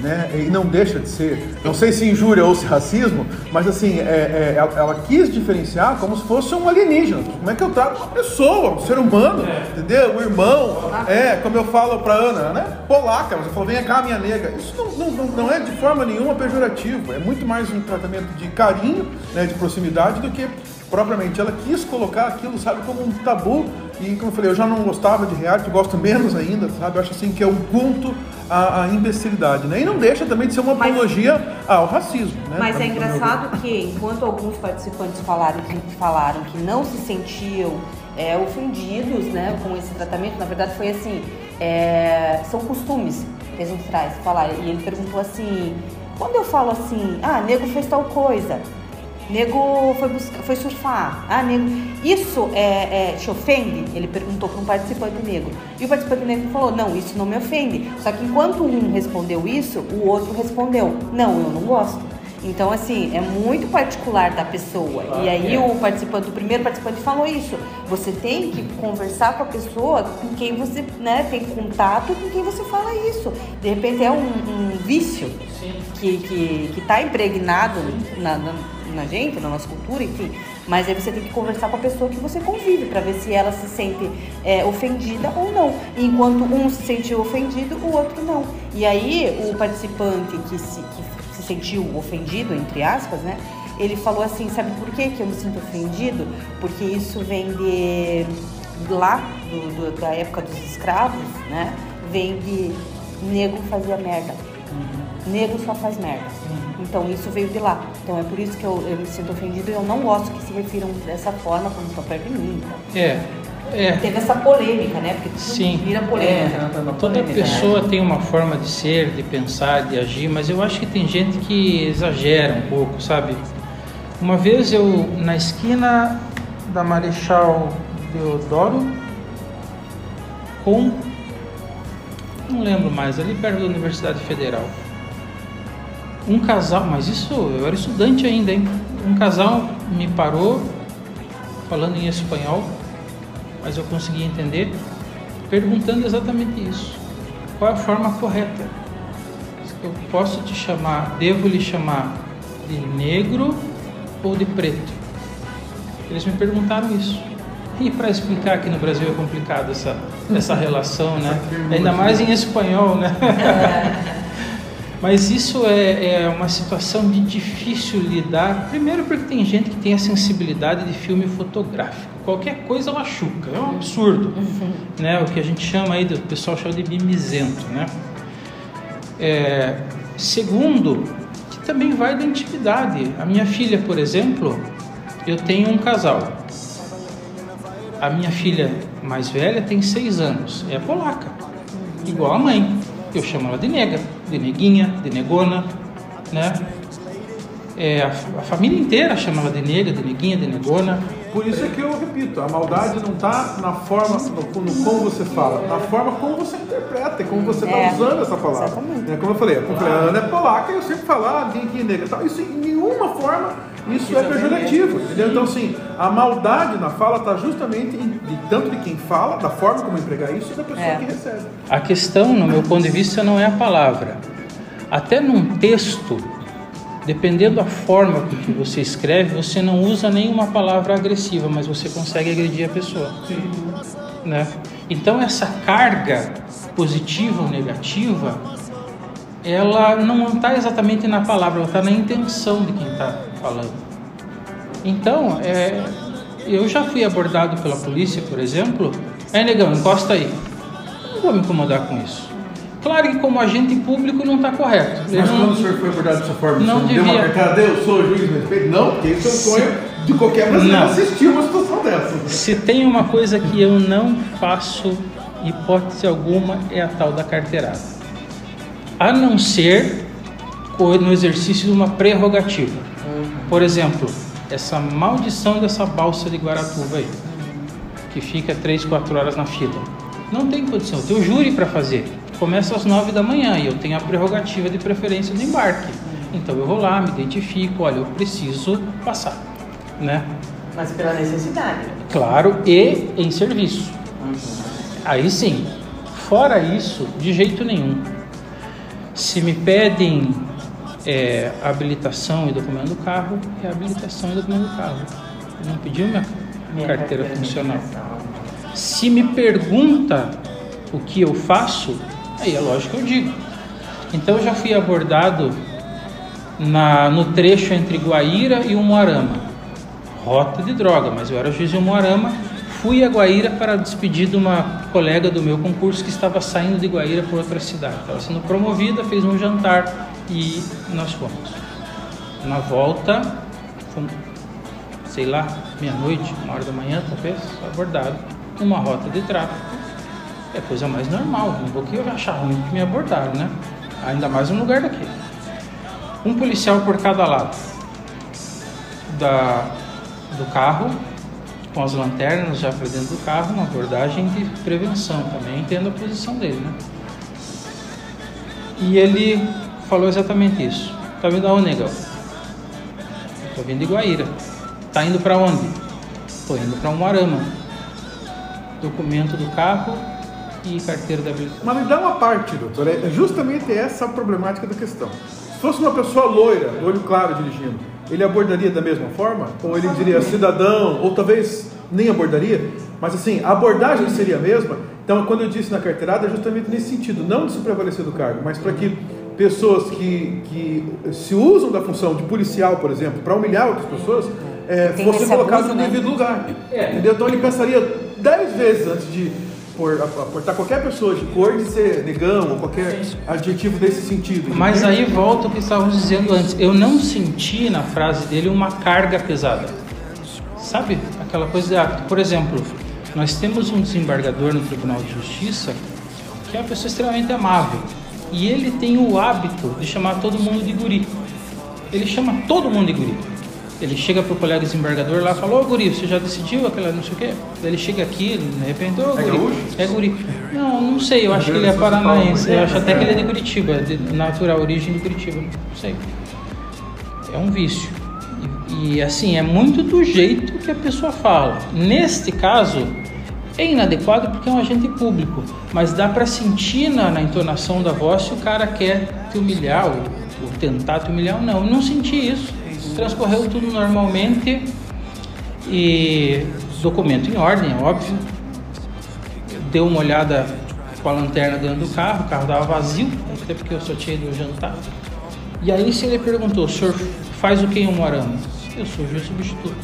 né? E não deixa de ser. Não sei se injúria ou se racismo, mas assim, é- é, ela, ela quis diferenciar como se fosse um alienígena. Como é que eu trato uma pessoa, um ser humano, entendeu? Um irmão. É, como eu falo pra Ana, né? Polaca, você falou, vem cá, minha nega. Isso não, não, não é de forma nenhuma pejorativo. É muito mais um tratamento de carinho, né, de proximidade, do que propriamente. Ela quis colocar aquilo, sabe, como um tabu. E como eu falei, eu já não gostava de reality, gosto menos ainda, sabe? Eu acho assim que é um culto à, à imbecilidade, né? E não deixa também de ser uma apologia ao racismo, né? Mas é meu ver. engraçado que, enquanto alguns participantes falaram que, falaram que não se sentiam é, ofendidos né, com esse tratamento, na verdade foi assim, é, são costumes que a gente traz, falar. E ele perguntou assim, quando eu falo assim, ah, nego fez tal coisa, nego foi, buscar, foi surfar, ah, nego, isso é, é, te ofende? Ele perguntou para um participante negro. E o participante negro falou, não, isso não me ofende. Só que enquanto um respondeu isso, o outro respondeu, não, eu não gosto. Então, assim, é muito particular da pessoa. e aí o participante, o primeiro participante falou isso. Você tem que conversar com a pessoa com quem você né, tem contato, com quem você fala isso. De repente é um, um vício que está que, que tá impregnado na, na, na gente, na nossa cultura, enfim. Mas aí você tem que conversar com a pessoa que você convive para ver se ela se sente é, ofendida ou não. E enquanto um se sentiu ofendido, o outro não. E aí o participante que se, que se sentiu ofendido, entre aspas, né? Ele falou assim, sabe por que, que eu me sinto ofendido? Porque isso vem de lá, do- do- da época dos escravos, né? Vem de nego fazia merda. Negro só faz merda. Então isso veio de lá. Então é por isso que eu, eu me sinto ofendido e eu não gosto que se refiram dessa forma quando estão perto de mim. Então. É, é. Teve essa polêmica, né? Porque tudo Sim. vira polêmica. Toda pessoa tem uma forma de ser, de pensar, de agir, mas eu acho que tem gente que exagera um pouco, sabe? Uma vez eu, na esquina da Marechal Deodoro, com. Não lembro mais, ali perto da Universidade Federal. Um casal, mas isso eu era estudante ainda, hein? Um casal me parou, falando em espanhol, mas eu consegui entender, perguntando exatamente isso. Qual é a forma correta? Eu posso te chamar, devo lhe chamar de negro ou de preto? Eles me perguntaram isso. E para explicar aqui no Brasil é complicado essa, essa relação, né? Ainda mais em espanhol, né? Mas isso é, é uma situação de difícil lidar. Primeiro porque tem gente que tem a sensibilidade de filme fotográfico. Qualquer coisa machuca, é um absurdo. Né? O que a gente chama aí, o pessoal chama de mimizento, né? É, segundo, que também vai da intimidade. A minha filha, por exemplo, eu tenho um casal. A minha filha mais velha tem seis anos, é polaca, igual a mãe. Eu chamo ela de nega, de neguinha, de negona, né? É, a, a família inteira chama ela de nega, de neguinha, de negona. Por isso é que eu repito, a maldade não está na forma, no, no como você fala, na forma como você interpreta, e como você está É, usando essa palavra. É, como eu falei, como eu falei, a Ana é polaca e eu sempre falo, ah, negra e tal. Isso em nenhuma forma isso é pejorativo, entendeu? Então, assim, a maldade na fala está justamente em, de, tanto de quem fala, da forma como empregar isso, e da pessoa É. que recebe. A questão, no meu ponto de vista, não é a palavra. Até num texto, dependendo da forma com que você escreve, você não usa nenhuma palavra agressiva, mas você consegue agredir a pessoa. Né? Então essa carga positiva ou negativa, ela não está exatamente na palavra, ela está na intenção de quem está falando. Então, é, eu já fui abordado pela polícia, por exemplo, aí negão, encosta aí. Eu não vou me incomodar com isso. Claro que como agente público não está correto. Mas não- quando o senhor foi abordado dessa forma, Não o senhor deu uma devia. cartada, eu sou juiz de respeito? Não, porque isso é um sonho de qualquer brasileiro Não. assistir uma situação dessa. Se tem uma coisa que eu não faço, hipótese alguma, é a tal da carteirada. A não ser no exercício de uma prerrogativa. Por exemplo, essa maldição dessa balsa de Guaratuba aí, que fica 3, 4 horas na fila. Não tem condição, eu tenho júri para fazer. Começa às 9 da manhã e eu tenho a prerrogativa de preferência do embarque. Então eu vou lá, me identifico, olha, eu preciso passar, né? Mas pela necessidade. Claro, e em serviço. Aí sim. Fora isso, de jeito nenhum. Se me pedem é, habilitação e documento do carro, é habilitação e documento do carro. Não pediu minha, minha carteira funcional. Se me pergunta o que eu faço, aí é lógico que eu digo. Então eu já fui abordado na, no trecho entre Guaíra e Umuarama. Rota de droga, mas eu era juiz de Umuarama. Fui a Guaíra para despedir de uma colega do meu concurso que estava saindo de Guaíra para outra cidade. Estava sendo promovida, fez um jantar e nós fomos. Na volta, sei lá, meia-noite, uma hora da manhã, talvez, abordado numa rota de tráfego. É coisa mais normal, não vou que eu achar ruim que me abordaram, né? Ainda mais um lugar daquele. Um policial por cada lado da, do carro, com as lanternas já para dentro do carro, uma abordagem de prevenção também, entendo a posição dele, né? E ele falou exatamente isso. Tá vindo aonde, negão? Tô vindo de Guaíra. Tá indo para onde? Tô indo para Umuarama. Documento do carro e carteira da habilitação. Mas me dá uma parte, doutor. É justamente essa a problemática da questão. Se fosse uma pessoa loira, olho claro dirigindo, ele abordaria da mesma forma? Ou ele diria cidadão? Ou talvez nem abordaria? Mas assim, a abordagem seria a mesma? Então, quando eu disse na carteirada, é justamente nesse sentido, não de se prevalecer do cargo, mas para que pessoas que, que se usam da função de policial, por exemplo, para humilhar outras pessoas, é, fossem abuso, no né? devido lugar. Entendeu? Então ele pensaria dez vezes antes de por- aportar qualquer pessoa de cor de ser negão ou qualquer adjetivo desse sentido. Mas aí volta o que estávamos dizendo antes. Eu não senti na frase dele uma carga pesada. Sabe? Aquela coisa de hábito. Por exemplo, nós temos um desembargador no Tribunal de Justiça que é uma pessoa extremamente amável. E ele tem o hábito de chamar todo mundo de guri. Ele chama todo mundo de guri. Ele chega pro colega desembargador lá e fala, ô guri, você já decidiu aquela não sei o quê? Daí ele chega aqui, de repente, ô É guri. gaúcho? É guri. Não, não sei, eu acho que ele é paranaense. Eu acho até que ele é de Curitiba, de natural, origem de Curitiba. Não sei. É um vício. E, e, assim, é muito do jeito que a pessoa fala. Neste caso, é inadequado porque é um agente público, mas dá para sentir na, na entonação da voz se o cara quer te humilhar ou, ou tentar te humilhar ou não. Eu não senti isso. Transcorreu tudo normalmente e documento em ordem, é óbvio. Deu uma olhada com a lanterna dentro do carro, o carro estava vazio, até porque eu só tinha ido jantar. E aí se ele perguntou, o senhor faz o que em Umuarama? Eu sou juiz substituto.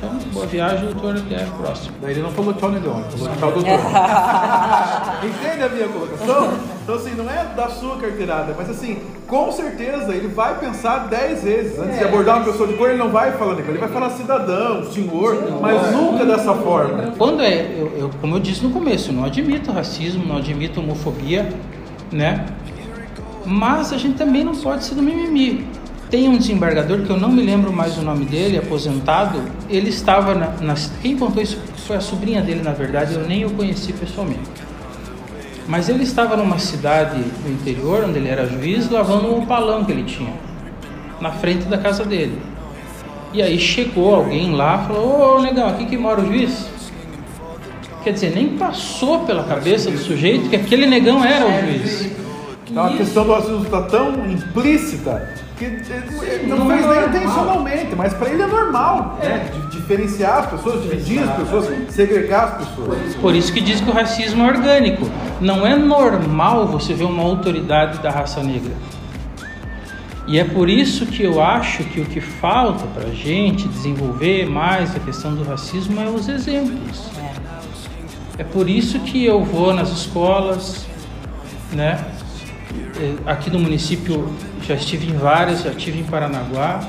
Então, boa viagem, doutor, até a próxima. Daí ele não falou tchau, negão, ele falou tchau, doutor. Entende a minha colocação? Então, assim, não é da sua carteirada, mas assim, com certeza ele vai pensar dez vezes. Antes de abordar uma pessoa de cor, ele não vai falar negão, ele vai falar cidadão, senhor, mas nunca dessa forma. Quando é, eu, eu- como eu disse no começo, não admito racismo, não admito homofobia, né? Mas a gente também não pode ser do mimimi. Tem um desembargador que eu não me lembro mais o nome dele, aposentado. Ele estava na, quem contou isso foi a sobrinha dele, na verdade. Eu nem o conheci pessoalmente. Mas ele estava numa cidade do interior, onde ele era juiz, lavando um opalão que ele tinha na frente da casa dele. E aí chegou alguém lá falou: Ô negão, aqui que mora o juiz? Quer dizer, nem passou pela cabeça do sujeito que aquele negão era o juiz. Então a questão do racismo está tão implícita que ele não, Não é fez nem intencionalmente, mas para ele é normal, né? De diferenciar as pessoas, dividir as pessoas, segregar as pessoas. Por isso que diz que o racismo é orgânico. Não é normal você ver uma autoridade da raça negra. E é por isso que eu acho que o que falta para a gente desenvolver mais a questão do racismo é os exemplos. É por isso que eu vou nas escolas, né? Aqui no município já estive em várias, já estive em Paranaguá,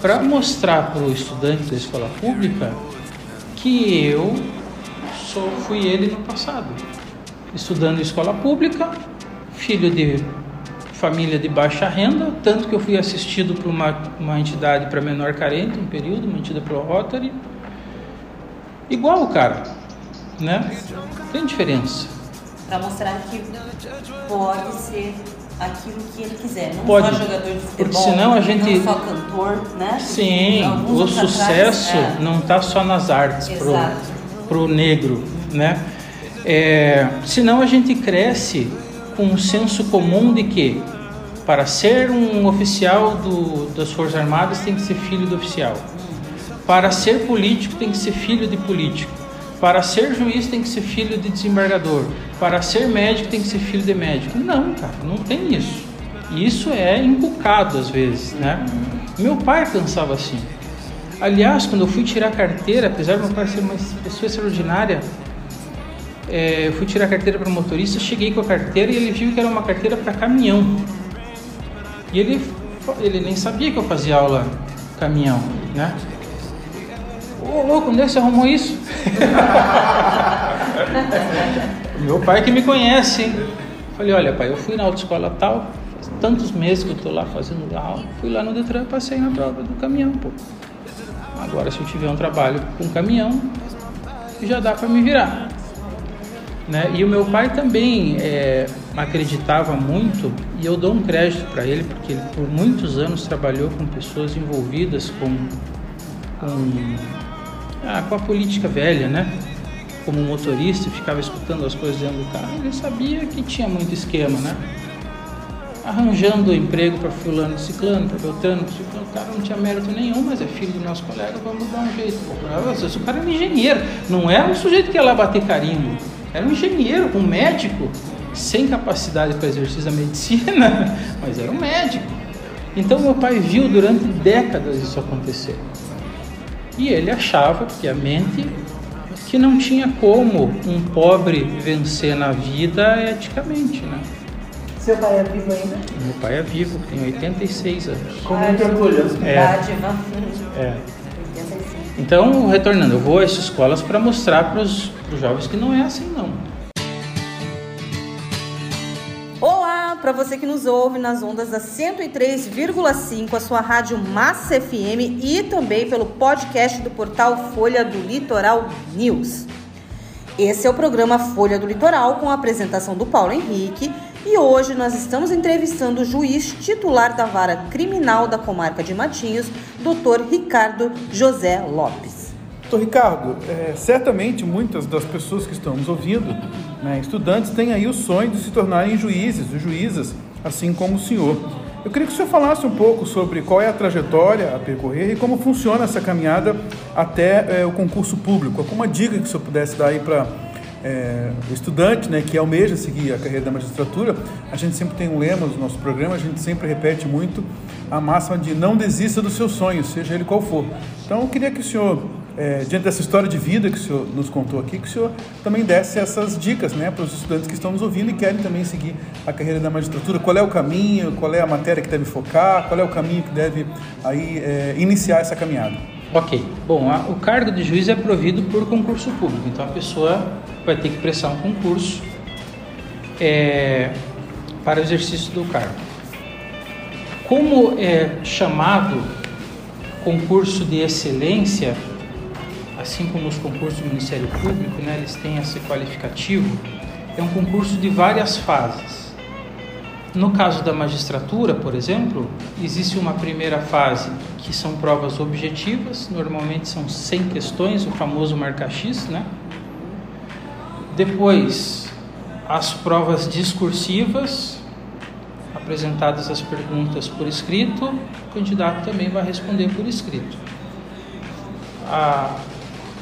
para mostrar para o estudante da escola pública que eu sou, fui ele no passado. Estudando em escola pública, filho de família de baixa renda, tanto que eu fui assistido por uma, uma entidade para menor carente, um período, mantida pelo Rotary. Igual o cara, né? Tem diferença. Para mostrar que pode ser aquilo que ele quiser. Não Pode, só jogador de futebol, porque senão a gente- não só cantor, né? Sim, o anos atrás, sucesso é. não está só nas artes pro, Exato. pro negro, né? É, senão a gente cresce com um senso comum de que para ser um oficial do, das Forças Armadas tem que ser filho do oficial. Para ser político tem que ser filho de político. Para ser juiz tem que ser filho de desembargador. Para ser médico tem que ser filho de médico. Não, cara, não tem isso. E isso é inculcado às vezes, né? Meu pai pensava assim. Aliás, quando eu fui tirar a carteira, apesar do meu pai ser uma pessoa extraordinária, é, eu fui tirar a carteira para motorista, cheguei com a carteira e ele viu que era uma carteira para caminhão. E ele, ele nem sabia que eu fazia aula caminhão, né? Ô louco, onde é que você arrumou isso? Meu pai que me conhece, hein? Falei, olha pai, eu fui na autoescola tal, faz tantos meses que eu tô lá fazendo aula, fui lá no Detran, passei na prova do caminhão, pô. Agora se eu tiver um trabalho com caminhão, já dá para me virar. Né? E o meu pai também é, acreditava muito, e eu dou um crédito para ele, porque ele por muitos anos trabalhou com pessoas envolvidas com, com, ah, com a política velha, né? Como motorista, ficava escutando as coisas dentro do carro. Ele sabia que tinha muito esquema, né? Arranjando emprego para fulano ciclano, para Beltrano, ciclano. O cara não tinha mérito nenhum, mas é filho do nosso colega, vamos dar um jeito. Pô, o cara era um engenheiro, não era um sujeito que ia lá bater carimbo. Era um engenheiro, um médico, sem capacidade para exercício da medicina, mas era um médico. Então meu pai viu durante décadas isso acontecer. E ele achava, piamente, que não tinha como um pobre vencer na vida eticamente, né? Seu pai é vivo ainda? Meu pai é vivo, tem 86 anos. Com muito orgulho. É. Dádiva. É. Então, retornando, eu vou a essas escolas para mostrar para os jovens que não é assim não. Para você que nos ouve nas ondas da 103,5, a sua rádio Massa FM e também pelo podcast do portal Folha do Litoral News. Esse é o programa Folha do Litoral com a apresentação do Paulo Henrique e hoje nós estamos entrevistando o juiz titular da vara criminal da comarca de Matinhos, Dr. Ricardo José Lopes. Doutor Ricardo, é, certamente muitas das pessoas que estão nos ouvindo, né, estudantes, têm aí o sonho de se tornarem juízes, ou juízas, assim como o senhor. Eu queria que o senhor falasse um pouco sobre qual é a trajetória a percorrer e como funciona essa caminhada até é, o concurso público. Alguma dica que o senhor pudesse dar aí para é, o estudante né, que almeja seguir a carreira da magistratura, a gente sempre tem um lema no nosso programa, a gente sempre repete muito a máxima de não desista do seu sonho, seja ele qual for. Então eu queria que o senhor, é, diante dessa história de vida que o senhor nos contou aqui, que o senhor também desse essas dicas né, para os estudantes que estão nos ouvindo e querem também seguir a carreira da magistratura. Qual é o caminho, qual é a matéria que deve focar, qual é o caminho que deve aí, é, iniciar essa caminhada. Ok. Bom, a- o cargo de juiz é provido por concurso público, então a pessoa vai ter que prestar um concurso é, para o exercício do cargo. Como é chamado concurso de excelência, assim como os concursos do Ministério Público, né, eles têm esse qualificativo, é um concurso de várias fases. No caso da magistratura, por exemplo, existe uma primeira fase que são provas objetivas, normalmente são 100 questões, o famoso marca X, né? Depois, as provas discursivas, apresentadas as perguntas por escrito, o candidato também vai responder por escrito. A,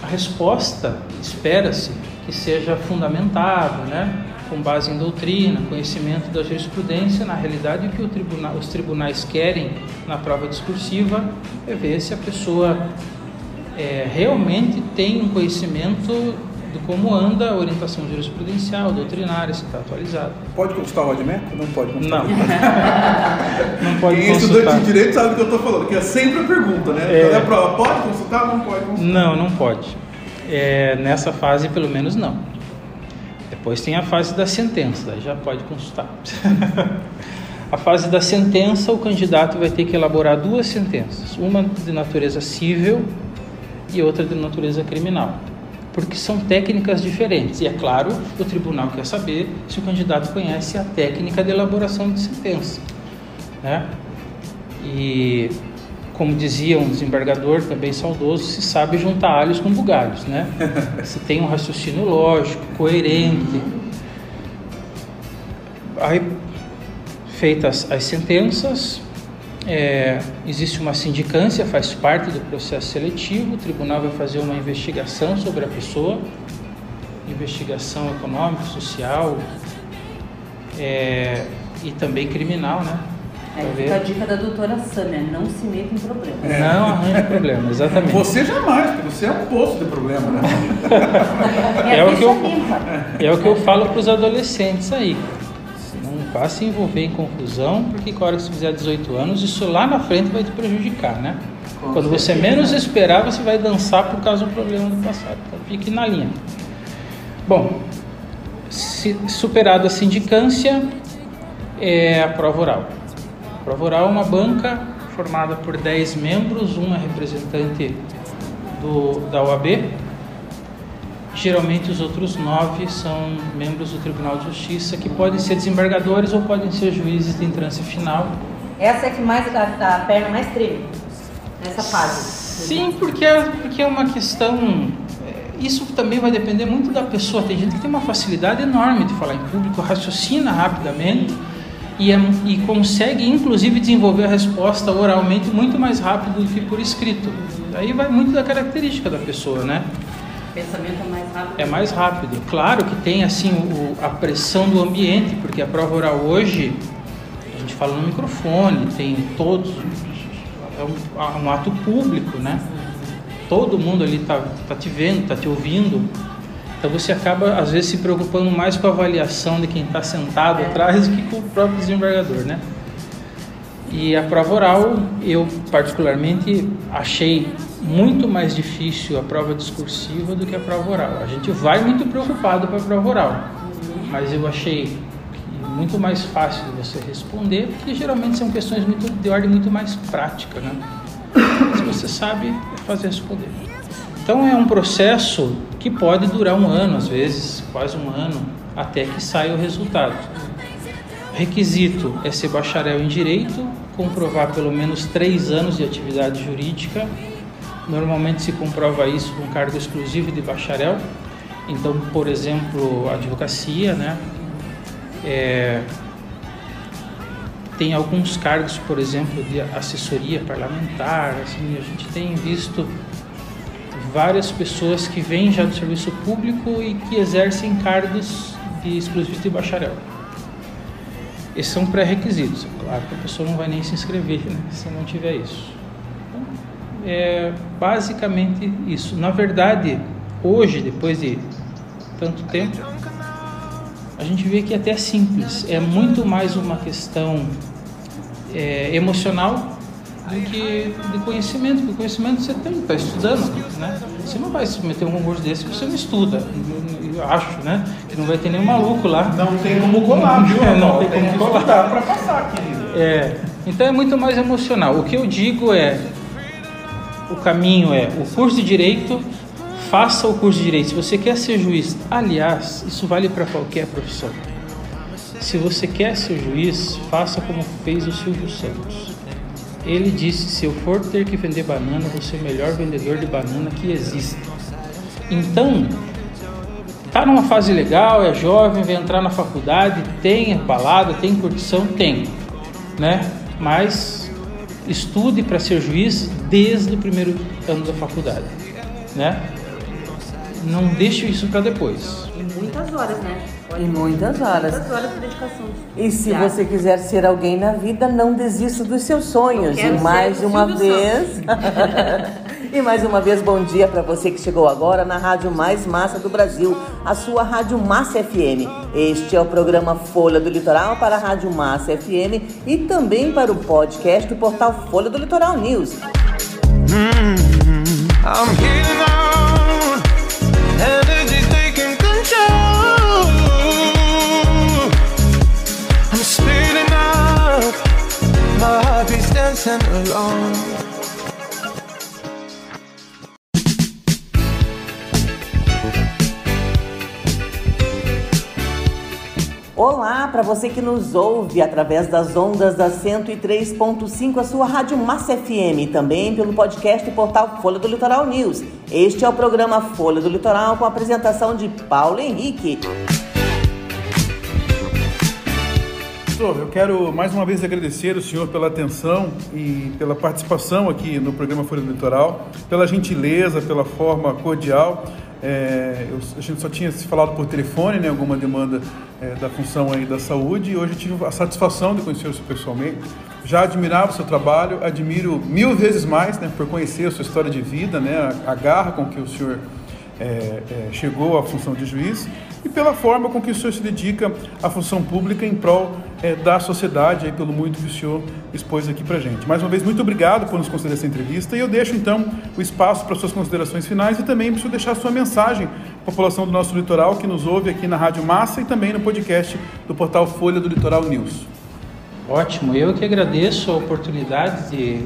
a resposta espera-se que seja fundamentada, né? com base em doutrina, conhecimento da jurisprudência. Na realidade, o que os tribunais querem na prova discursiva é ver se a pessoa é, realmente tem um conhecimento de como anda a orientação jurisprudencial, doutrinária, se está atualizado. Pode consultar o Admec? Não pode consultar. Não. Não pode Quem é consultar. estudante de direito sabe o que eu estou falando, que é sempre a pergunta, né? É. Quando é prova, pode consultar? Não pode consultar. Não, não pode. É, nessa fase, pelo menos, não. Depois tem a fase da sentença, já pode consultar. a fase da sentença, o candidato vai ter que elaborar duas sentenças, uma de natureza civil e outra de natureza criminal. Porque são técnicas diferentes. E é claro, o tribunal quer saber se o candidato conhece a técnica de elaboração de sentença. Né? E, como dizia um desembargador também saudoso, se sabe juntar alhos com bugalhos. Né? se tem um raciocínio lógico, coerente. Aí, feitas as sentenças, é, existe uma sindicância, faz parte do processo seletivo, o tribunal vai fazer uma investigação sobre a pessoa, investigação econômica, social é, e também criminal, né? Fica ver. a dica da doutora Sâmia, não se meta em problemas. Não arranje problema, exatamente. Você jamais, porque você é um poço de problema, né? É o que eu, limpa. é o que eu falo para os adolescentes aí. Vá se envolver em confusão, porque com a hora que você fizer 18 anos, isso lá na frente vai te prejudicar, né? Com Quando você certeza. menos esperar, você vai dançar por causa do problema do passado. Então fique na linha. Bom, se, superada a sindicância, é a prova oral. A prova oral é uma banca formada por 10 membros, um é representante do, da OAB, Geralmente os outros nove são membros do Tribunal de Justiça que podem ser desembargadores ou podem ser juízes de instância final. Essa é que mais a, a perna mais treme nessa fase. Sim, porque é, porque é uma questão. é, Isso também vai depender muito da pessoa. Tem gente que tem uma facilidade enorme de falar em público, raciocina rapidamente e, é- e consegue, inclusive, desenvolver a resposta oralmente muito mais rápido do que por escrito. Aí vai muito da característica da pessoa, né? Pensamento é mais rápido. É mais rápido. Claro que tem assim o- a pressão do ambiente, porque a prova oral hoje a gente fala no microfone, tem todos é um, um ato público, né? Todo mundo ali tá, tá te vendo, tá te ouvindo. Então você acaba às vezes se preocupando mais com a avaliação de quem está sentado atrás do que com o próprio desembargador, né? E a prova oral, eu particularmente achei muito mais difícil a prova discursiva do que a prova oral. A gente vai muito preocupado para a prova oral, mas eu achei muito mais fácil de você responder, porque geralmente são questões muito, de ordem muito mais prática, né? Se você sabe, é fácil responder. Então é um processo que pode durar um ano, às vezes, quase um ano, até que saia o resultado. Requisito é ser bacharel em direito, comprovar pelo menos três anos de atividade jurídica. Normalmente se comprova isso com cargo exclusivo de bacharel. Então, por exemplo, advocacia, né? É, tem alguns cargos, por exemplo, de assessoria parlamentar. Assim, a gente tem visto várias pessoas que vêm já do serviço público e que exercem cargos de exclusivos de bacharel. Esses são pré-requisitos. Claro que a pessoa não vai nem se inscrever né, se não tiver isso. É basicamente isso. Na verdade, hoje, depois de tanto tempo, a gente vê que é até simples. É muito mais uma questão é, emocional do que de conhecimento. Porque conhecimento você tem, está estudando, né? Você não vai submeter um concurso desse se você não estuda. Eu acho, né? Que não vai ter nenhum maluco lá. Não tem como colar, viu? É, não Rafael? tem como que colar. pra passar, querido. É, então é muito mais emocional. O que eu digo é: o caminho é o curso de direito, faça o curso de direito. Se você quer ser juiz, aliás, isso vale para qualquer profissão. Se você quer ser juiz, faça como fez o Silvio Santos. Ele disse: se eu for ter que vender banana, vou ser o melhor vendedor de banana que existe. Então, tá numa fase legal, é jovem, vai entrar na faculdade, tem balada, tem curtição, tem, né? Mas estude para ser juiz desde o primeiro ano da faculdade, né? Não deixe isso para depois. E muitas horas, né? E muitas horas. Muitas horas de dedicação. E se Já. você quiser ser alguém na vida, não desista dos seus sonhos. E mais uma vez. e mais uma vez, bom dia para você que chegou agora na Rádio Mais Massa do Brasil, a sua Rádio Massa FM. Este é o programa Folha do Litoral para a Rádio Massa FM e também para o podcast do portal Folha do Litoral News. Control. I'm speeding up, my heartbeat's dancing. Olá para você que nos ouve através das ondas da 103.5, a sua Rádio Massa FM, também pelo podcast e portal Folha do Litoral News. Este é o programa Folha do Litoral com a apresentação de Paulo Henrique. Eu quero mais uma vez agradecer o senhor pela atenção e pela participação aqui no programa Folha do Litoral, pela gentileza, pela forma cordial. É, eu, a gente só tinha se falado por telefone, né, alguma demanda é, da função aí da saúde, e hoje eu tive a satisfação de conhecer o senhor pessoalmente. Já admirava o seu trabalho, admiro mil vezes mais né, por conhecer a sua história de vida, né, a, a garra com que o senhor é, é, chegou à função de juiz e pela forma com que o senhor se dedica à função pública em prol é, da sociedade, aí, pelo muito que o senhor expôs aqui para gente. Mais uma vez, muito obrigado por nos conceder essa entrevista e eu deixo então o espaço para suas considerações finais e também para deixar sua mensagem à população do nosso litoral que nos ouve aqui na Rádio Massa e também no podcast do portal Folha do Litoral News. Ótimo, eu que agradeço a oportunidade de,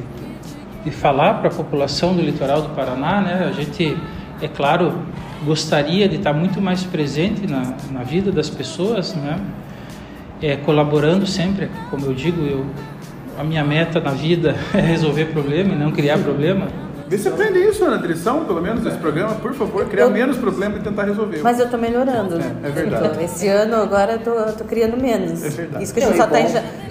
de falar para a população do litoral do Paraná, né? A gente, é claro, gostaria de estar muito mais presente na, na vida das pessoas, né? É, colaborando sempre, como eu digo, eu, a minha meta na vida é resolver problema e não criar problema. Vê se aprende isso na direção, pelo menos, desse programa, por favor, criar Eu- menos problema e tentar resolver. Mas eu tô melhorando. É, é verdade. Então, esse ano agora eu tô, eu tô criando menos. É verdade. Isso que a gente só tá, em,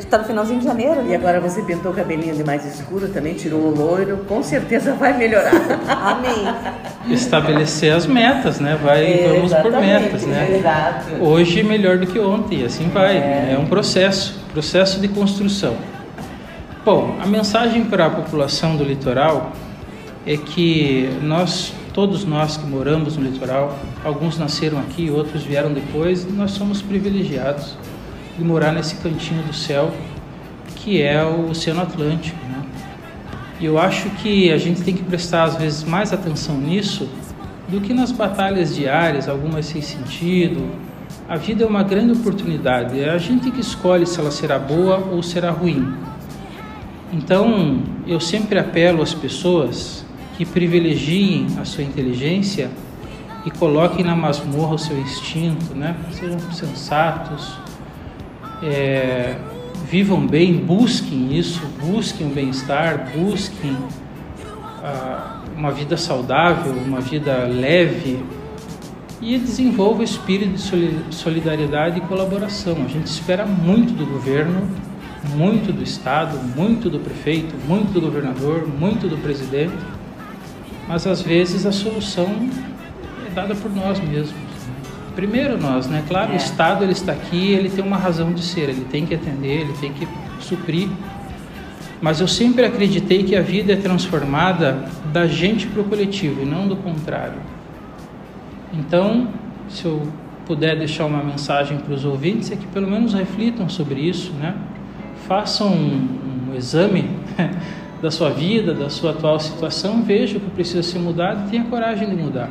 tá no finalzinho de janeiro, E né? agora você pintou o cabelinho de mais escuro, também tirou o loiro, com certeza vai melhorar. Amém. Estabelecer as metas, né? Vai, vamos por metas, né? Exato. Hoje melhor do que ontem, e assim vai. É um processo, processo de construção. Bom, a mensagem para a população do litoral é que nós, todos nós que moramos no litoral, alguns nasceram aqui, outros vieram depois, nós somos privilegiados de morar nesse cantinho do céu que é o Oceano Atlântico, né? E eu acho que a gente tem que prestar às vezes mais atenção nisso do que nas batalhas diárias, algumas sem sentido. A vida é uma grande oportunidade, é a gente que escolhe se ela será boa ou será ruim. Então, eu sempre apelo às pessoas que privilegiem a sua inteligência e coloquem na masmorra o seu instinto, né? Sejam sensatos, é, vivam bem, busquem isso, busquem o bem-estar, busquem ah, uma vida saudável, uma vida leve e desenvolva o espírito de soli- solidariedade e colaboração. A gente espera muito do governo, muito do Estado, muito do prefeito, muito do governador, muito do presidente, mas às vezes a solução é dada por nós mesmos. né? Primeiro nós, né? Claro, o Estado ele está aqui, ele tem uma razão de ser, ele tem que atender, ele tem que suprir. Mas eu sempre acreditei que a vida é transformada da gente para o coletivo e não do contrário. Então, se eu puder deixar uma mensagem para os ouvintes, é que pelo menos reflitam sobre isso, né? Façam um, um exame da sua vida, da sua atual situação, veja o que precisa ser mudado e tenha coragem de mudar.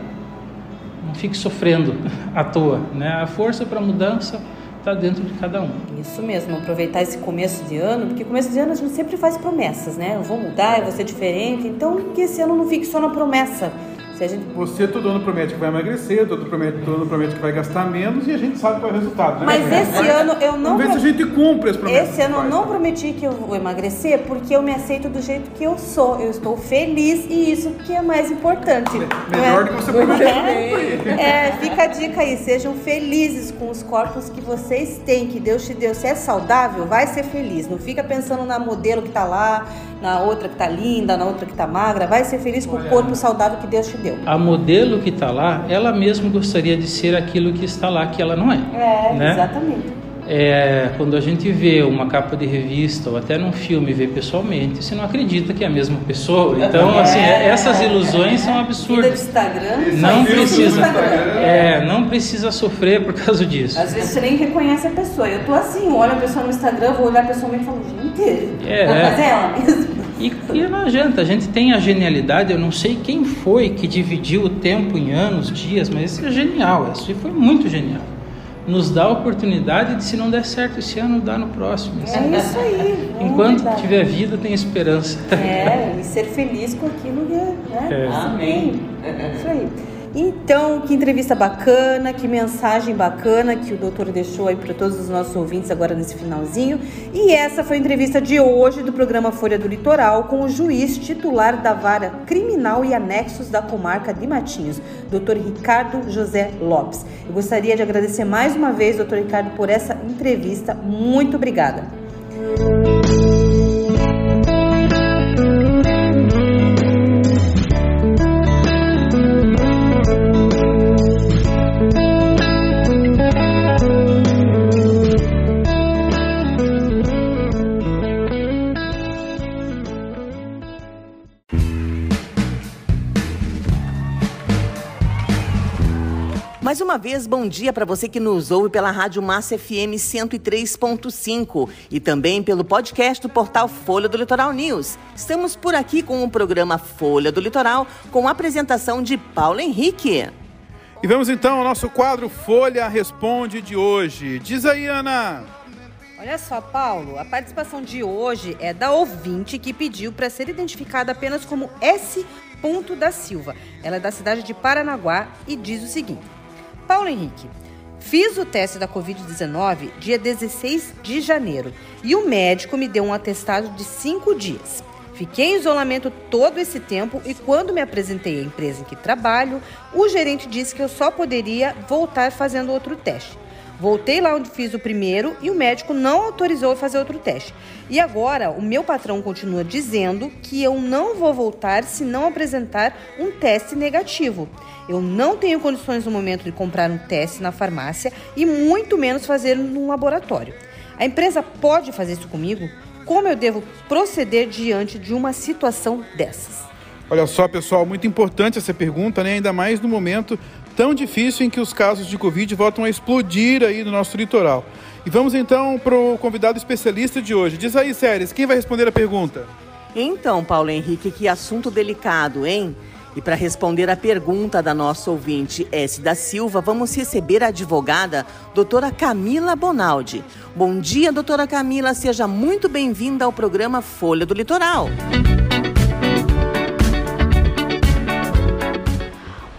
Não fique sofrendo à toa, né? A força para a mudança está dentro de cada um. Isso mesmo, aproveitar esse começo de ano, porque começo de ano a gente sempre faz promessas, né? Eu vou mudar, eu vou ser diferente, então que esse ano não fique só na promessa. Se a gente Você todo ano promete que vai emagrecer, todo, promete, todo ano promete que vai gastar menos e a gente sabe qual é o resultado, né? Mas esse ano eu não Vamos ver se a gente cumpre as promessas. Esse ano eu não prometi que eu vou emagrecer porque eu me aceito do jeito que eu sou. Eu estou feliz e isso que é mais importante. Melhor não do que você prometeu É, é, fica a dica aí, sejam felizes com os corpos que vocês têm, que Deus te deu. Se é saudável, vai ser feliz. Não fica pensando na modelo que tá lá, na outra que tá linda, na outra que tá magra. Vai ser feliz com o corpo saudável que Deus te deu. A modelo que está lá, ela mesma gostaria de ser aquilo que está lá, que ela não é. É, né? exatamente. É, quando a gente vê uma capa de revista ou até num filme vê pessoalmente, você não acredita que é a mesma pessoa. Então, É. assim, é- essas ilusões são Vida de absurdas. Instagram. Não precisa, Instagram. é, não precisa sofrer por causa disso. Às vezes você nem reconhece a pessoa. Eu tô assim, olho a pessoa no Instagram, vou olhar pessoalmente e falo, gente, É, mas é ela mesmo. E, e não adianta, a gente tem a genialidade, eu não sei quem foi que dividiu o tempo em anos, dias, mas isso é genial, isso foi muito genial. Nos dá a oportunidade de, se não der certo esse ano, dar no próximo. É isso aí. é Enquanto tiver vida, tem esperança. É, e ser feliz com aquilo que, né? É. Amém. Isso aí. Então, que entrevista bacana, que mensagem bacana que o doutor deixou aí para todos os nossos ouvintes agora nesse finalzinho. E essa foi a entrevista de hoje do programa Folha do Litoral com o juiz titular da Vara Criminal e Anexos da Comarca de Matinhos, doutor Ricardo José Lopes. Eu gostaria de agradecer mais uma vez, doutor Ricardo, por essa entrevista. Muito obrigada. Uma vez, bom dia para você que nos ouve pela Rádio Massa FM 103.5 e também pelo podcast do portal Folha do Litoral News. Estamos por aqui com o programa Folha do Litoral com a apresentação de Paulo Henrique. E vamos então ao nosso quadro Folha Responde de hoje. Diz aí, Ana. Olha só, Paulo, a participação de hoje é da ouvinte que pediu para ser identificada apenas como S. da Silva. Ela é da cidade de Paranaguá e diz o seguinte: Paulo Henrique, fiz o teste da Covid-19 dia 16 de janeiro e o médico me deu um atestado de cinco dias. Fiquei em isolamento todo esse tempo e quando me apresentei à empresa em que trabalho, o gerente disse que eu só poderia voltar fazendo outro teste. Voltei lá onde fiz o primeiro e o médico não autorizou a fazer outro teste. E agora o meu patrão continua dizendo que eu não vou voltar se não apresentar um teste negativo. Eu não tenho condições no momento de comprar um teste na farmácia e muito menos fazer num laboratório. A empresa pode fazer isso comigo? Como eu devo proceder diante de uma situação dessas? Olha só, pessoal, muito importante essa pergunta, né? Ainda mais no momento tão difícil em que os casos de Covid voltam a explodir aí no nosso litoral. E vamos então para o convidado especialista de hoje. Diz aí, Séries, quem vai responder a pergunta? Então, Paulo Henrique, que assunto delicado, hein? E para responder a pergunta da nossa ouvinte S. da Silva, vamos receber a advogada doutora Camila Bonaldi. Bom dia, doutora Camila, seja muito bem-vinda ao programa Folha do Litoral.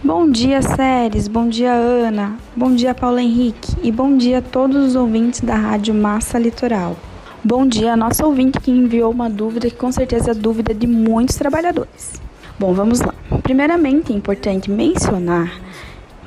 Bom dia, Séries. Bom dia, Ana. Bom dia, Paulo Henrique. E bom dia a todos os ouvintes da Rádio Massa Litoral. Bom dia a nossa ouvinte que enviou uma dúvida que com certeza é dúvida de muitos trabalhadores. Bom, vamos lá. Primeiramente, é importante mencionar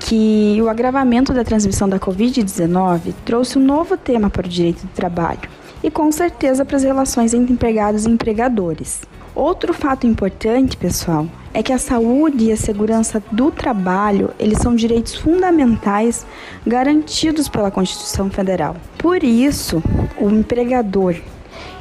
que o agravamento da transmissão da Covid-19 trouxe um novo tema para o direito do trabalho e com certeza para as relações entre empregados e empregadores. Outro fato importante, pessoal, é que a saúde e a segurança do trabalho, eles são direitos fundamentais garantidos pela Constituição Federal. Por isso, o empregador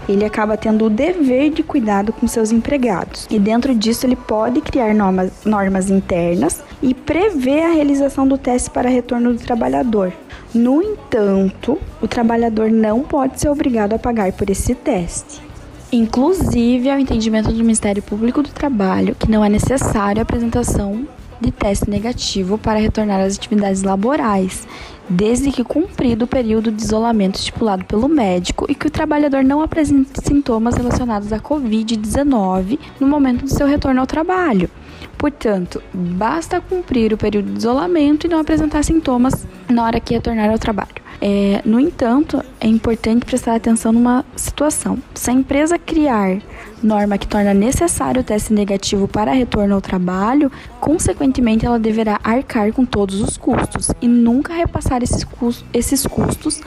ele acaba tendo o dever de cuidado com seus empregados. E dentro disso, ele pode criar normas, normas internas e prever a realização do teste para retorno do trabalhador. No entanto, o trabalhador não pode ser obrigado a pagar por esse teste. Inclusive, é o entendimento do Ministério Público do Trabalho que não é necessário a apresentação de teste negativo para retornar às atividades laborais, desde que cumprido o período de isolamento estipulado pelo médico e que o trabalhador não apresente sintomas relacionados à Covid-19 no momento do seu retorno ao trabalho. Portanto, basta cumprir o período de isolamento e não apresentar sintomas na hora que retornar ao trabalho. É, no entanto, é importante prestar atenção numa situação. Se a empresa criar norma que torna necessário o teste negativo para retorno ao trabalho, consequentemente ela deverá arcar com todos os custos e nunca repassar esses custos, esses custos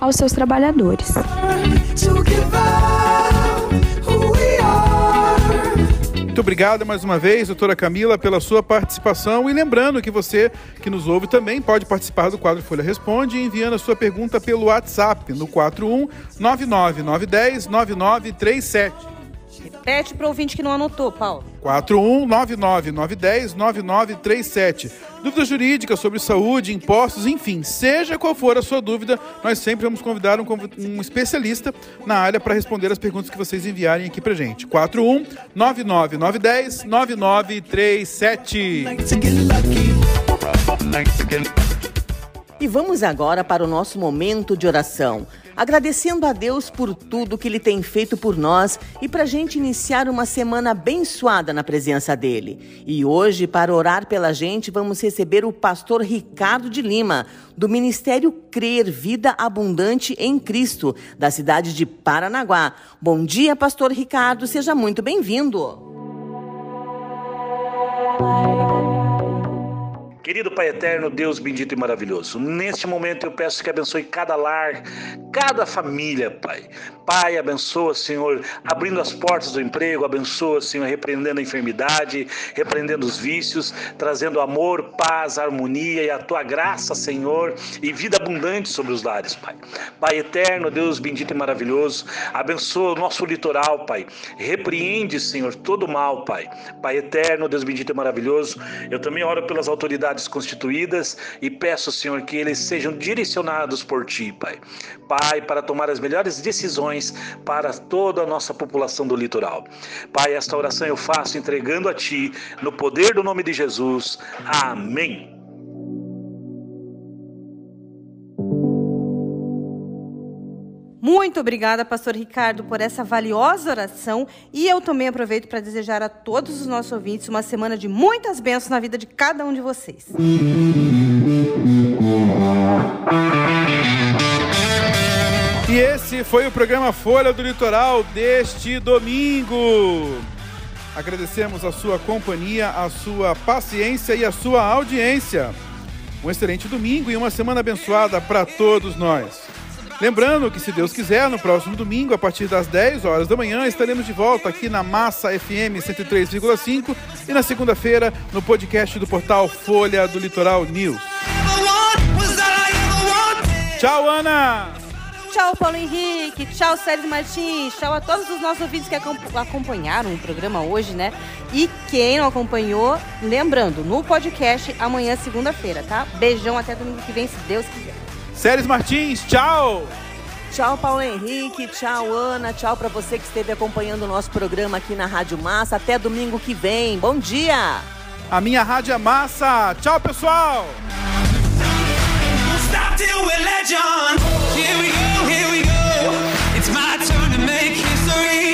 aos seus trabalhadores. Muito obrigado mais uma vez, doutora Camila, pela sua participação. E lembrando que você que nos ouve também pode participar do quadro Folha Responde, enviando a sua pergunta pelo WhatsApp no 41 99910 9937. Repete para o ouvinte que não anotou, Paulo. 41999109937. Dúvidas jurídicas sobre saúde, impostos, enfim, seja qual for a sua dúvida, nós sempre vamos convidar um, um especialista na área para responder as perguntas que vocês enviarem aqui pra gente. 41999109937. E vamos agora para o nosso momento de oração, agradecendo a Deus por tudo que Ele tem feito por nós e para a gente iniciar uma semana abençoada na presença dEle. E hoje, para orar pela gente, vamos receber o pastor Ricardo de Lima, do Ministério Crer Vida Abundante em Cristo, da cidade de Paranaguá. Bom dia, pastor Ricardo, seja muito bem-vindo. Querido Pai Eterno, Deus bendito e maravilhoso, neste momento eu peço que abençoe cada lar, cada família, Pai. Pai, abençoa, Senhor, abrindo as portas do emprego, abençoa, Senhor, repreendendo a enfermidade, repreendendo os vícios, trazendo amor, paz, harmonia e a tua graça, Senhor, e vida abundante sobre os lares, Pai. Pai eterno, Deus bendito e maravilhoso, abençoa o nosso litoral, Pai. Repreende, Senhor, todo mal, Pai. Pai eterno, Deus bendito e maravilhoso, eu também oro pelas autoridades constituídas e peço, Senhor, que eles sejam direcionados por Ti, Pai. Pai, para tomar as melhores decisões para toda a nossa população do litoral. Pai, esta oração eu faço entregando a Ti, no poder do nome de Jesus. Amém. Muito obrigada, pastor Ricardo, por essa valiosa oração. E eu também aproveito para desejar a todos os nossos ouvintes uma semana de muitas bênçãos na vida de cada um de vocês. E esse foi o programa Folha do Litoral deste domingo. Agradecemos a sua companhia, a sua paciência e a sua audiência. Um excelente domingo e uma semana abençoada para todos nós. Lembrando que, se Deus quiser, no próximo domingo, a partir das 10 horas da manhã, estaremos de volta aqui na Massa FM 103,5 e na segunda-feira no podcast do portal Folha do Litoral News. Tchau, Ana! Tchau, Paulo Henrique. Tchau, Sérgio Martins. Tchau a todos os nossos ouvintes que acompanharam o programa hoje, né? E quem não acompanhou, lembrando, no podcast amanhã, segunda-feira, tá? Beijão até domingo que vem, se Deus quiser. Séries Martins, tchau! Tchau, Paulo Henrique. Tchau, Ana. Tchau para você que esteve acompanhando o nosso programa aqui na Rádio Massa. Até domingo que vem. Bom dia! A minha Rádio é Massa. Tchau, pessoal! Here we go, here we go. It's my turn to make history.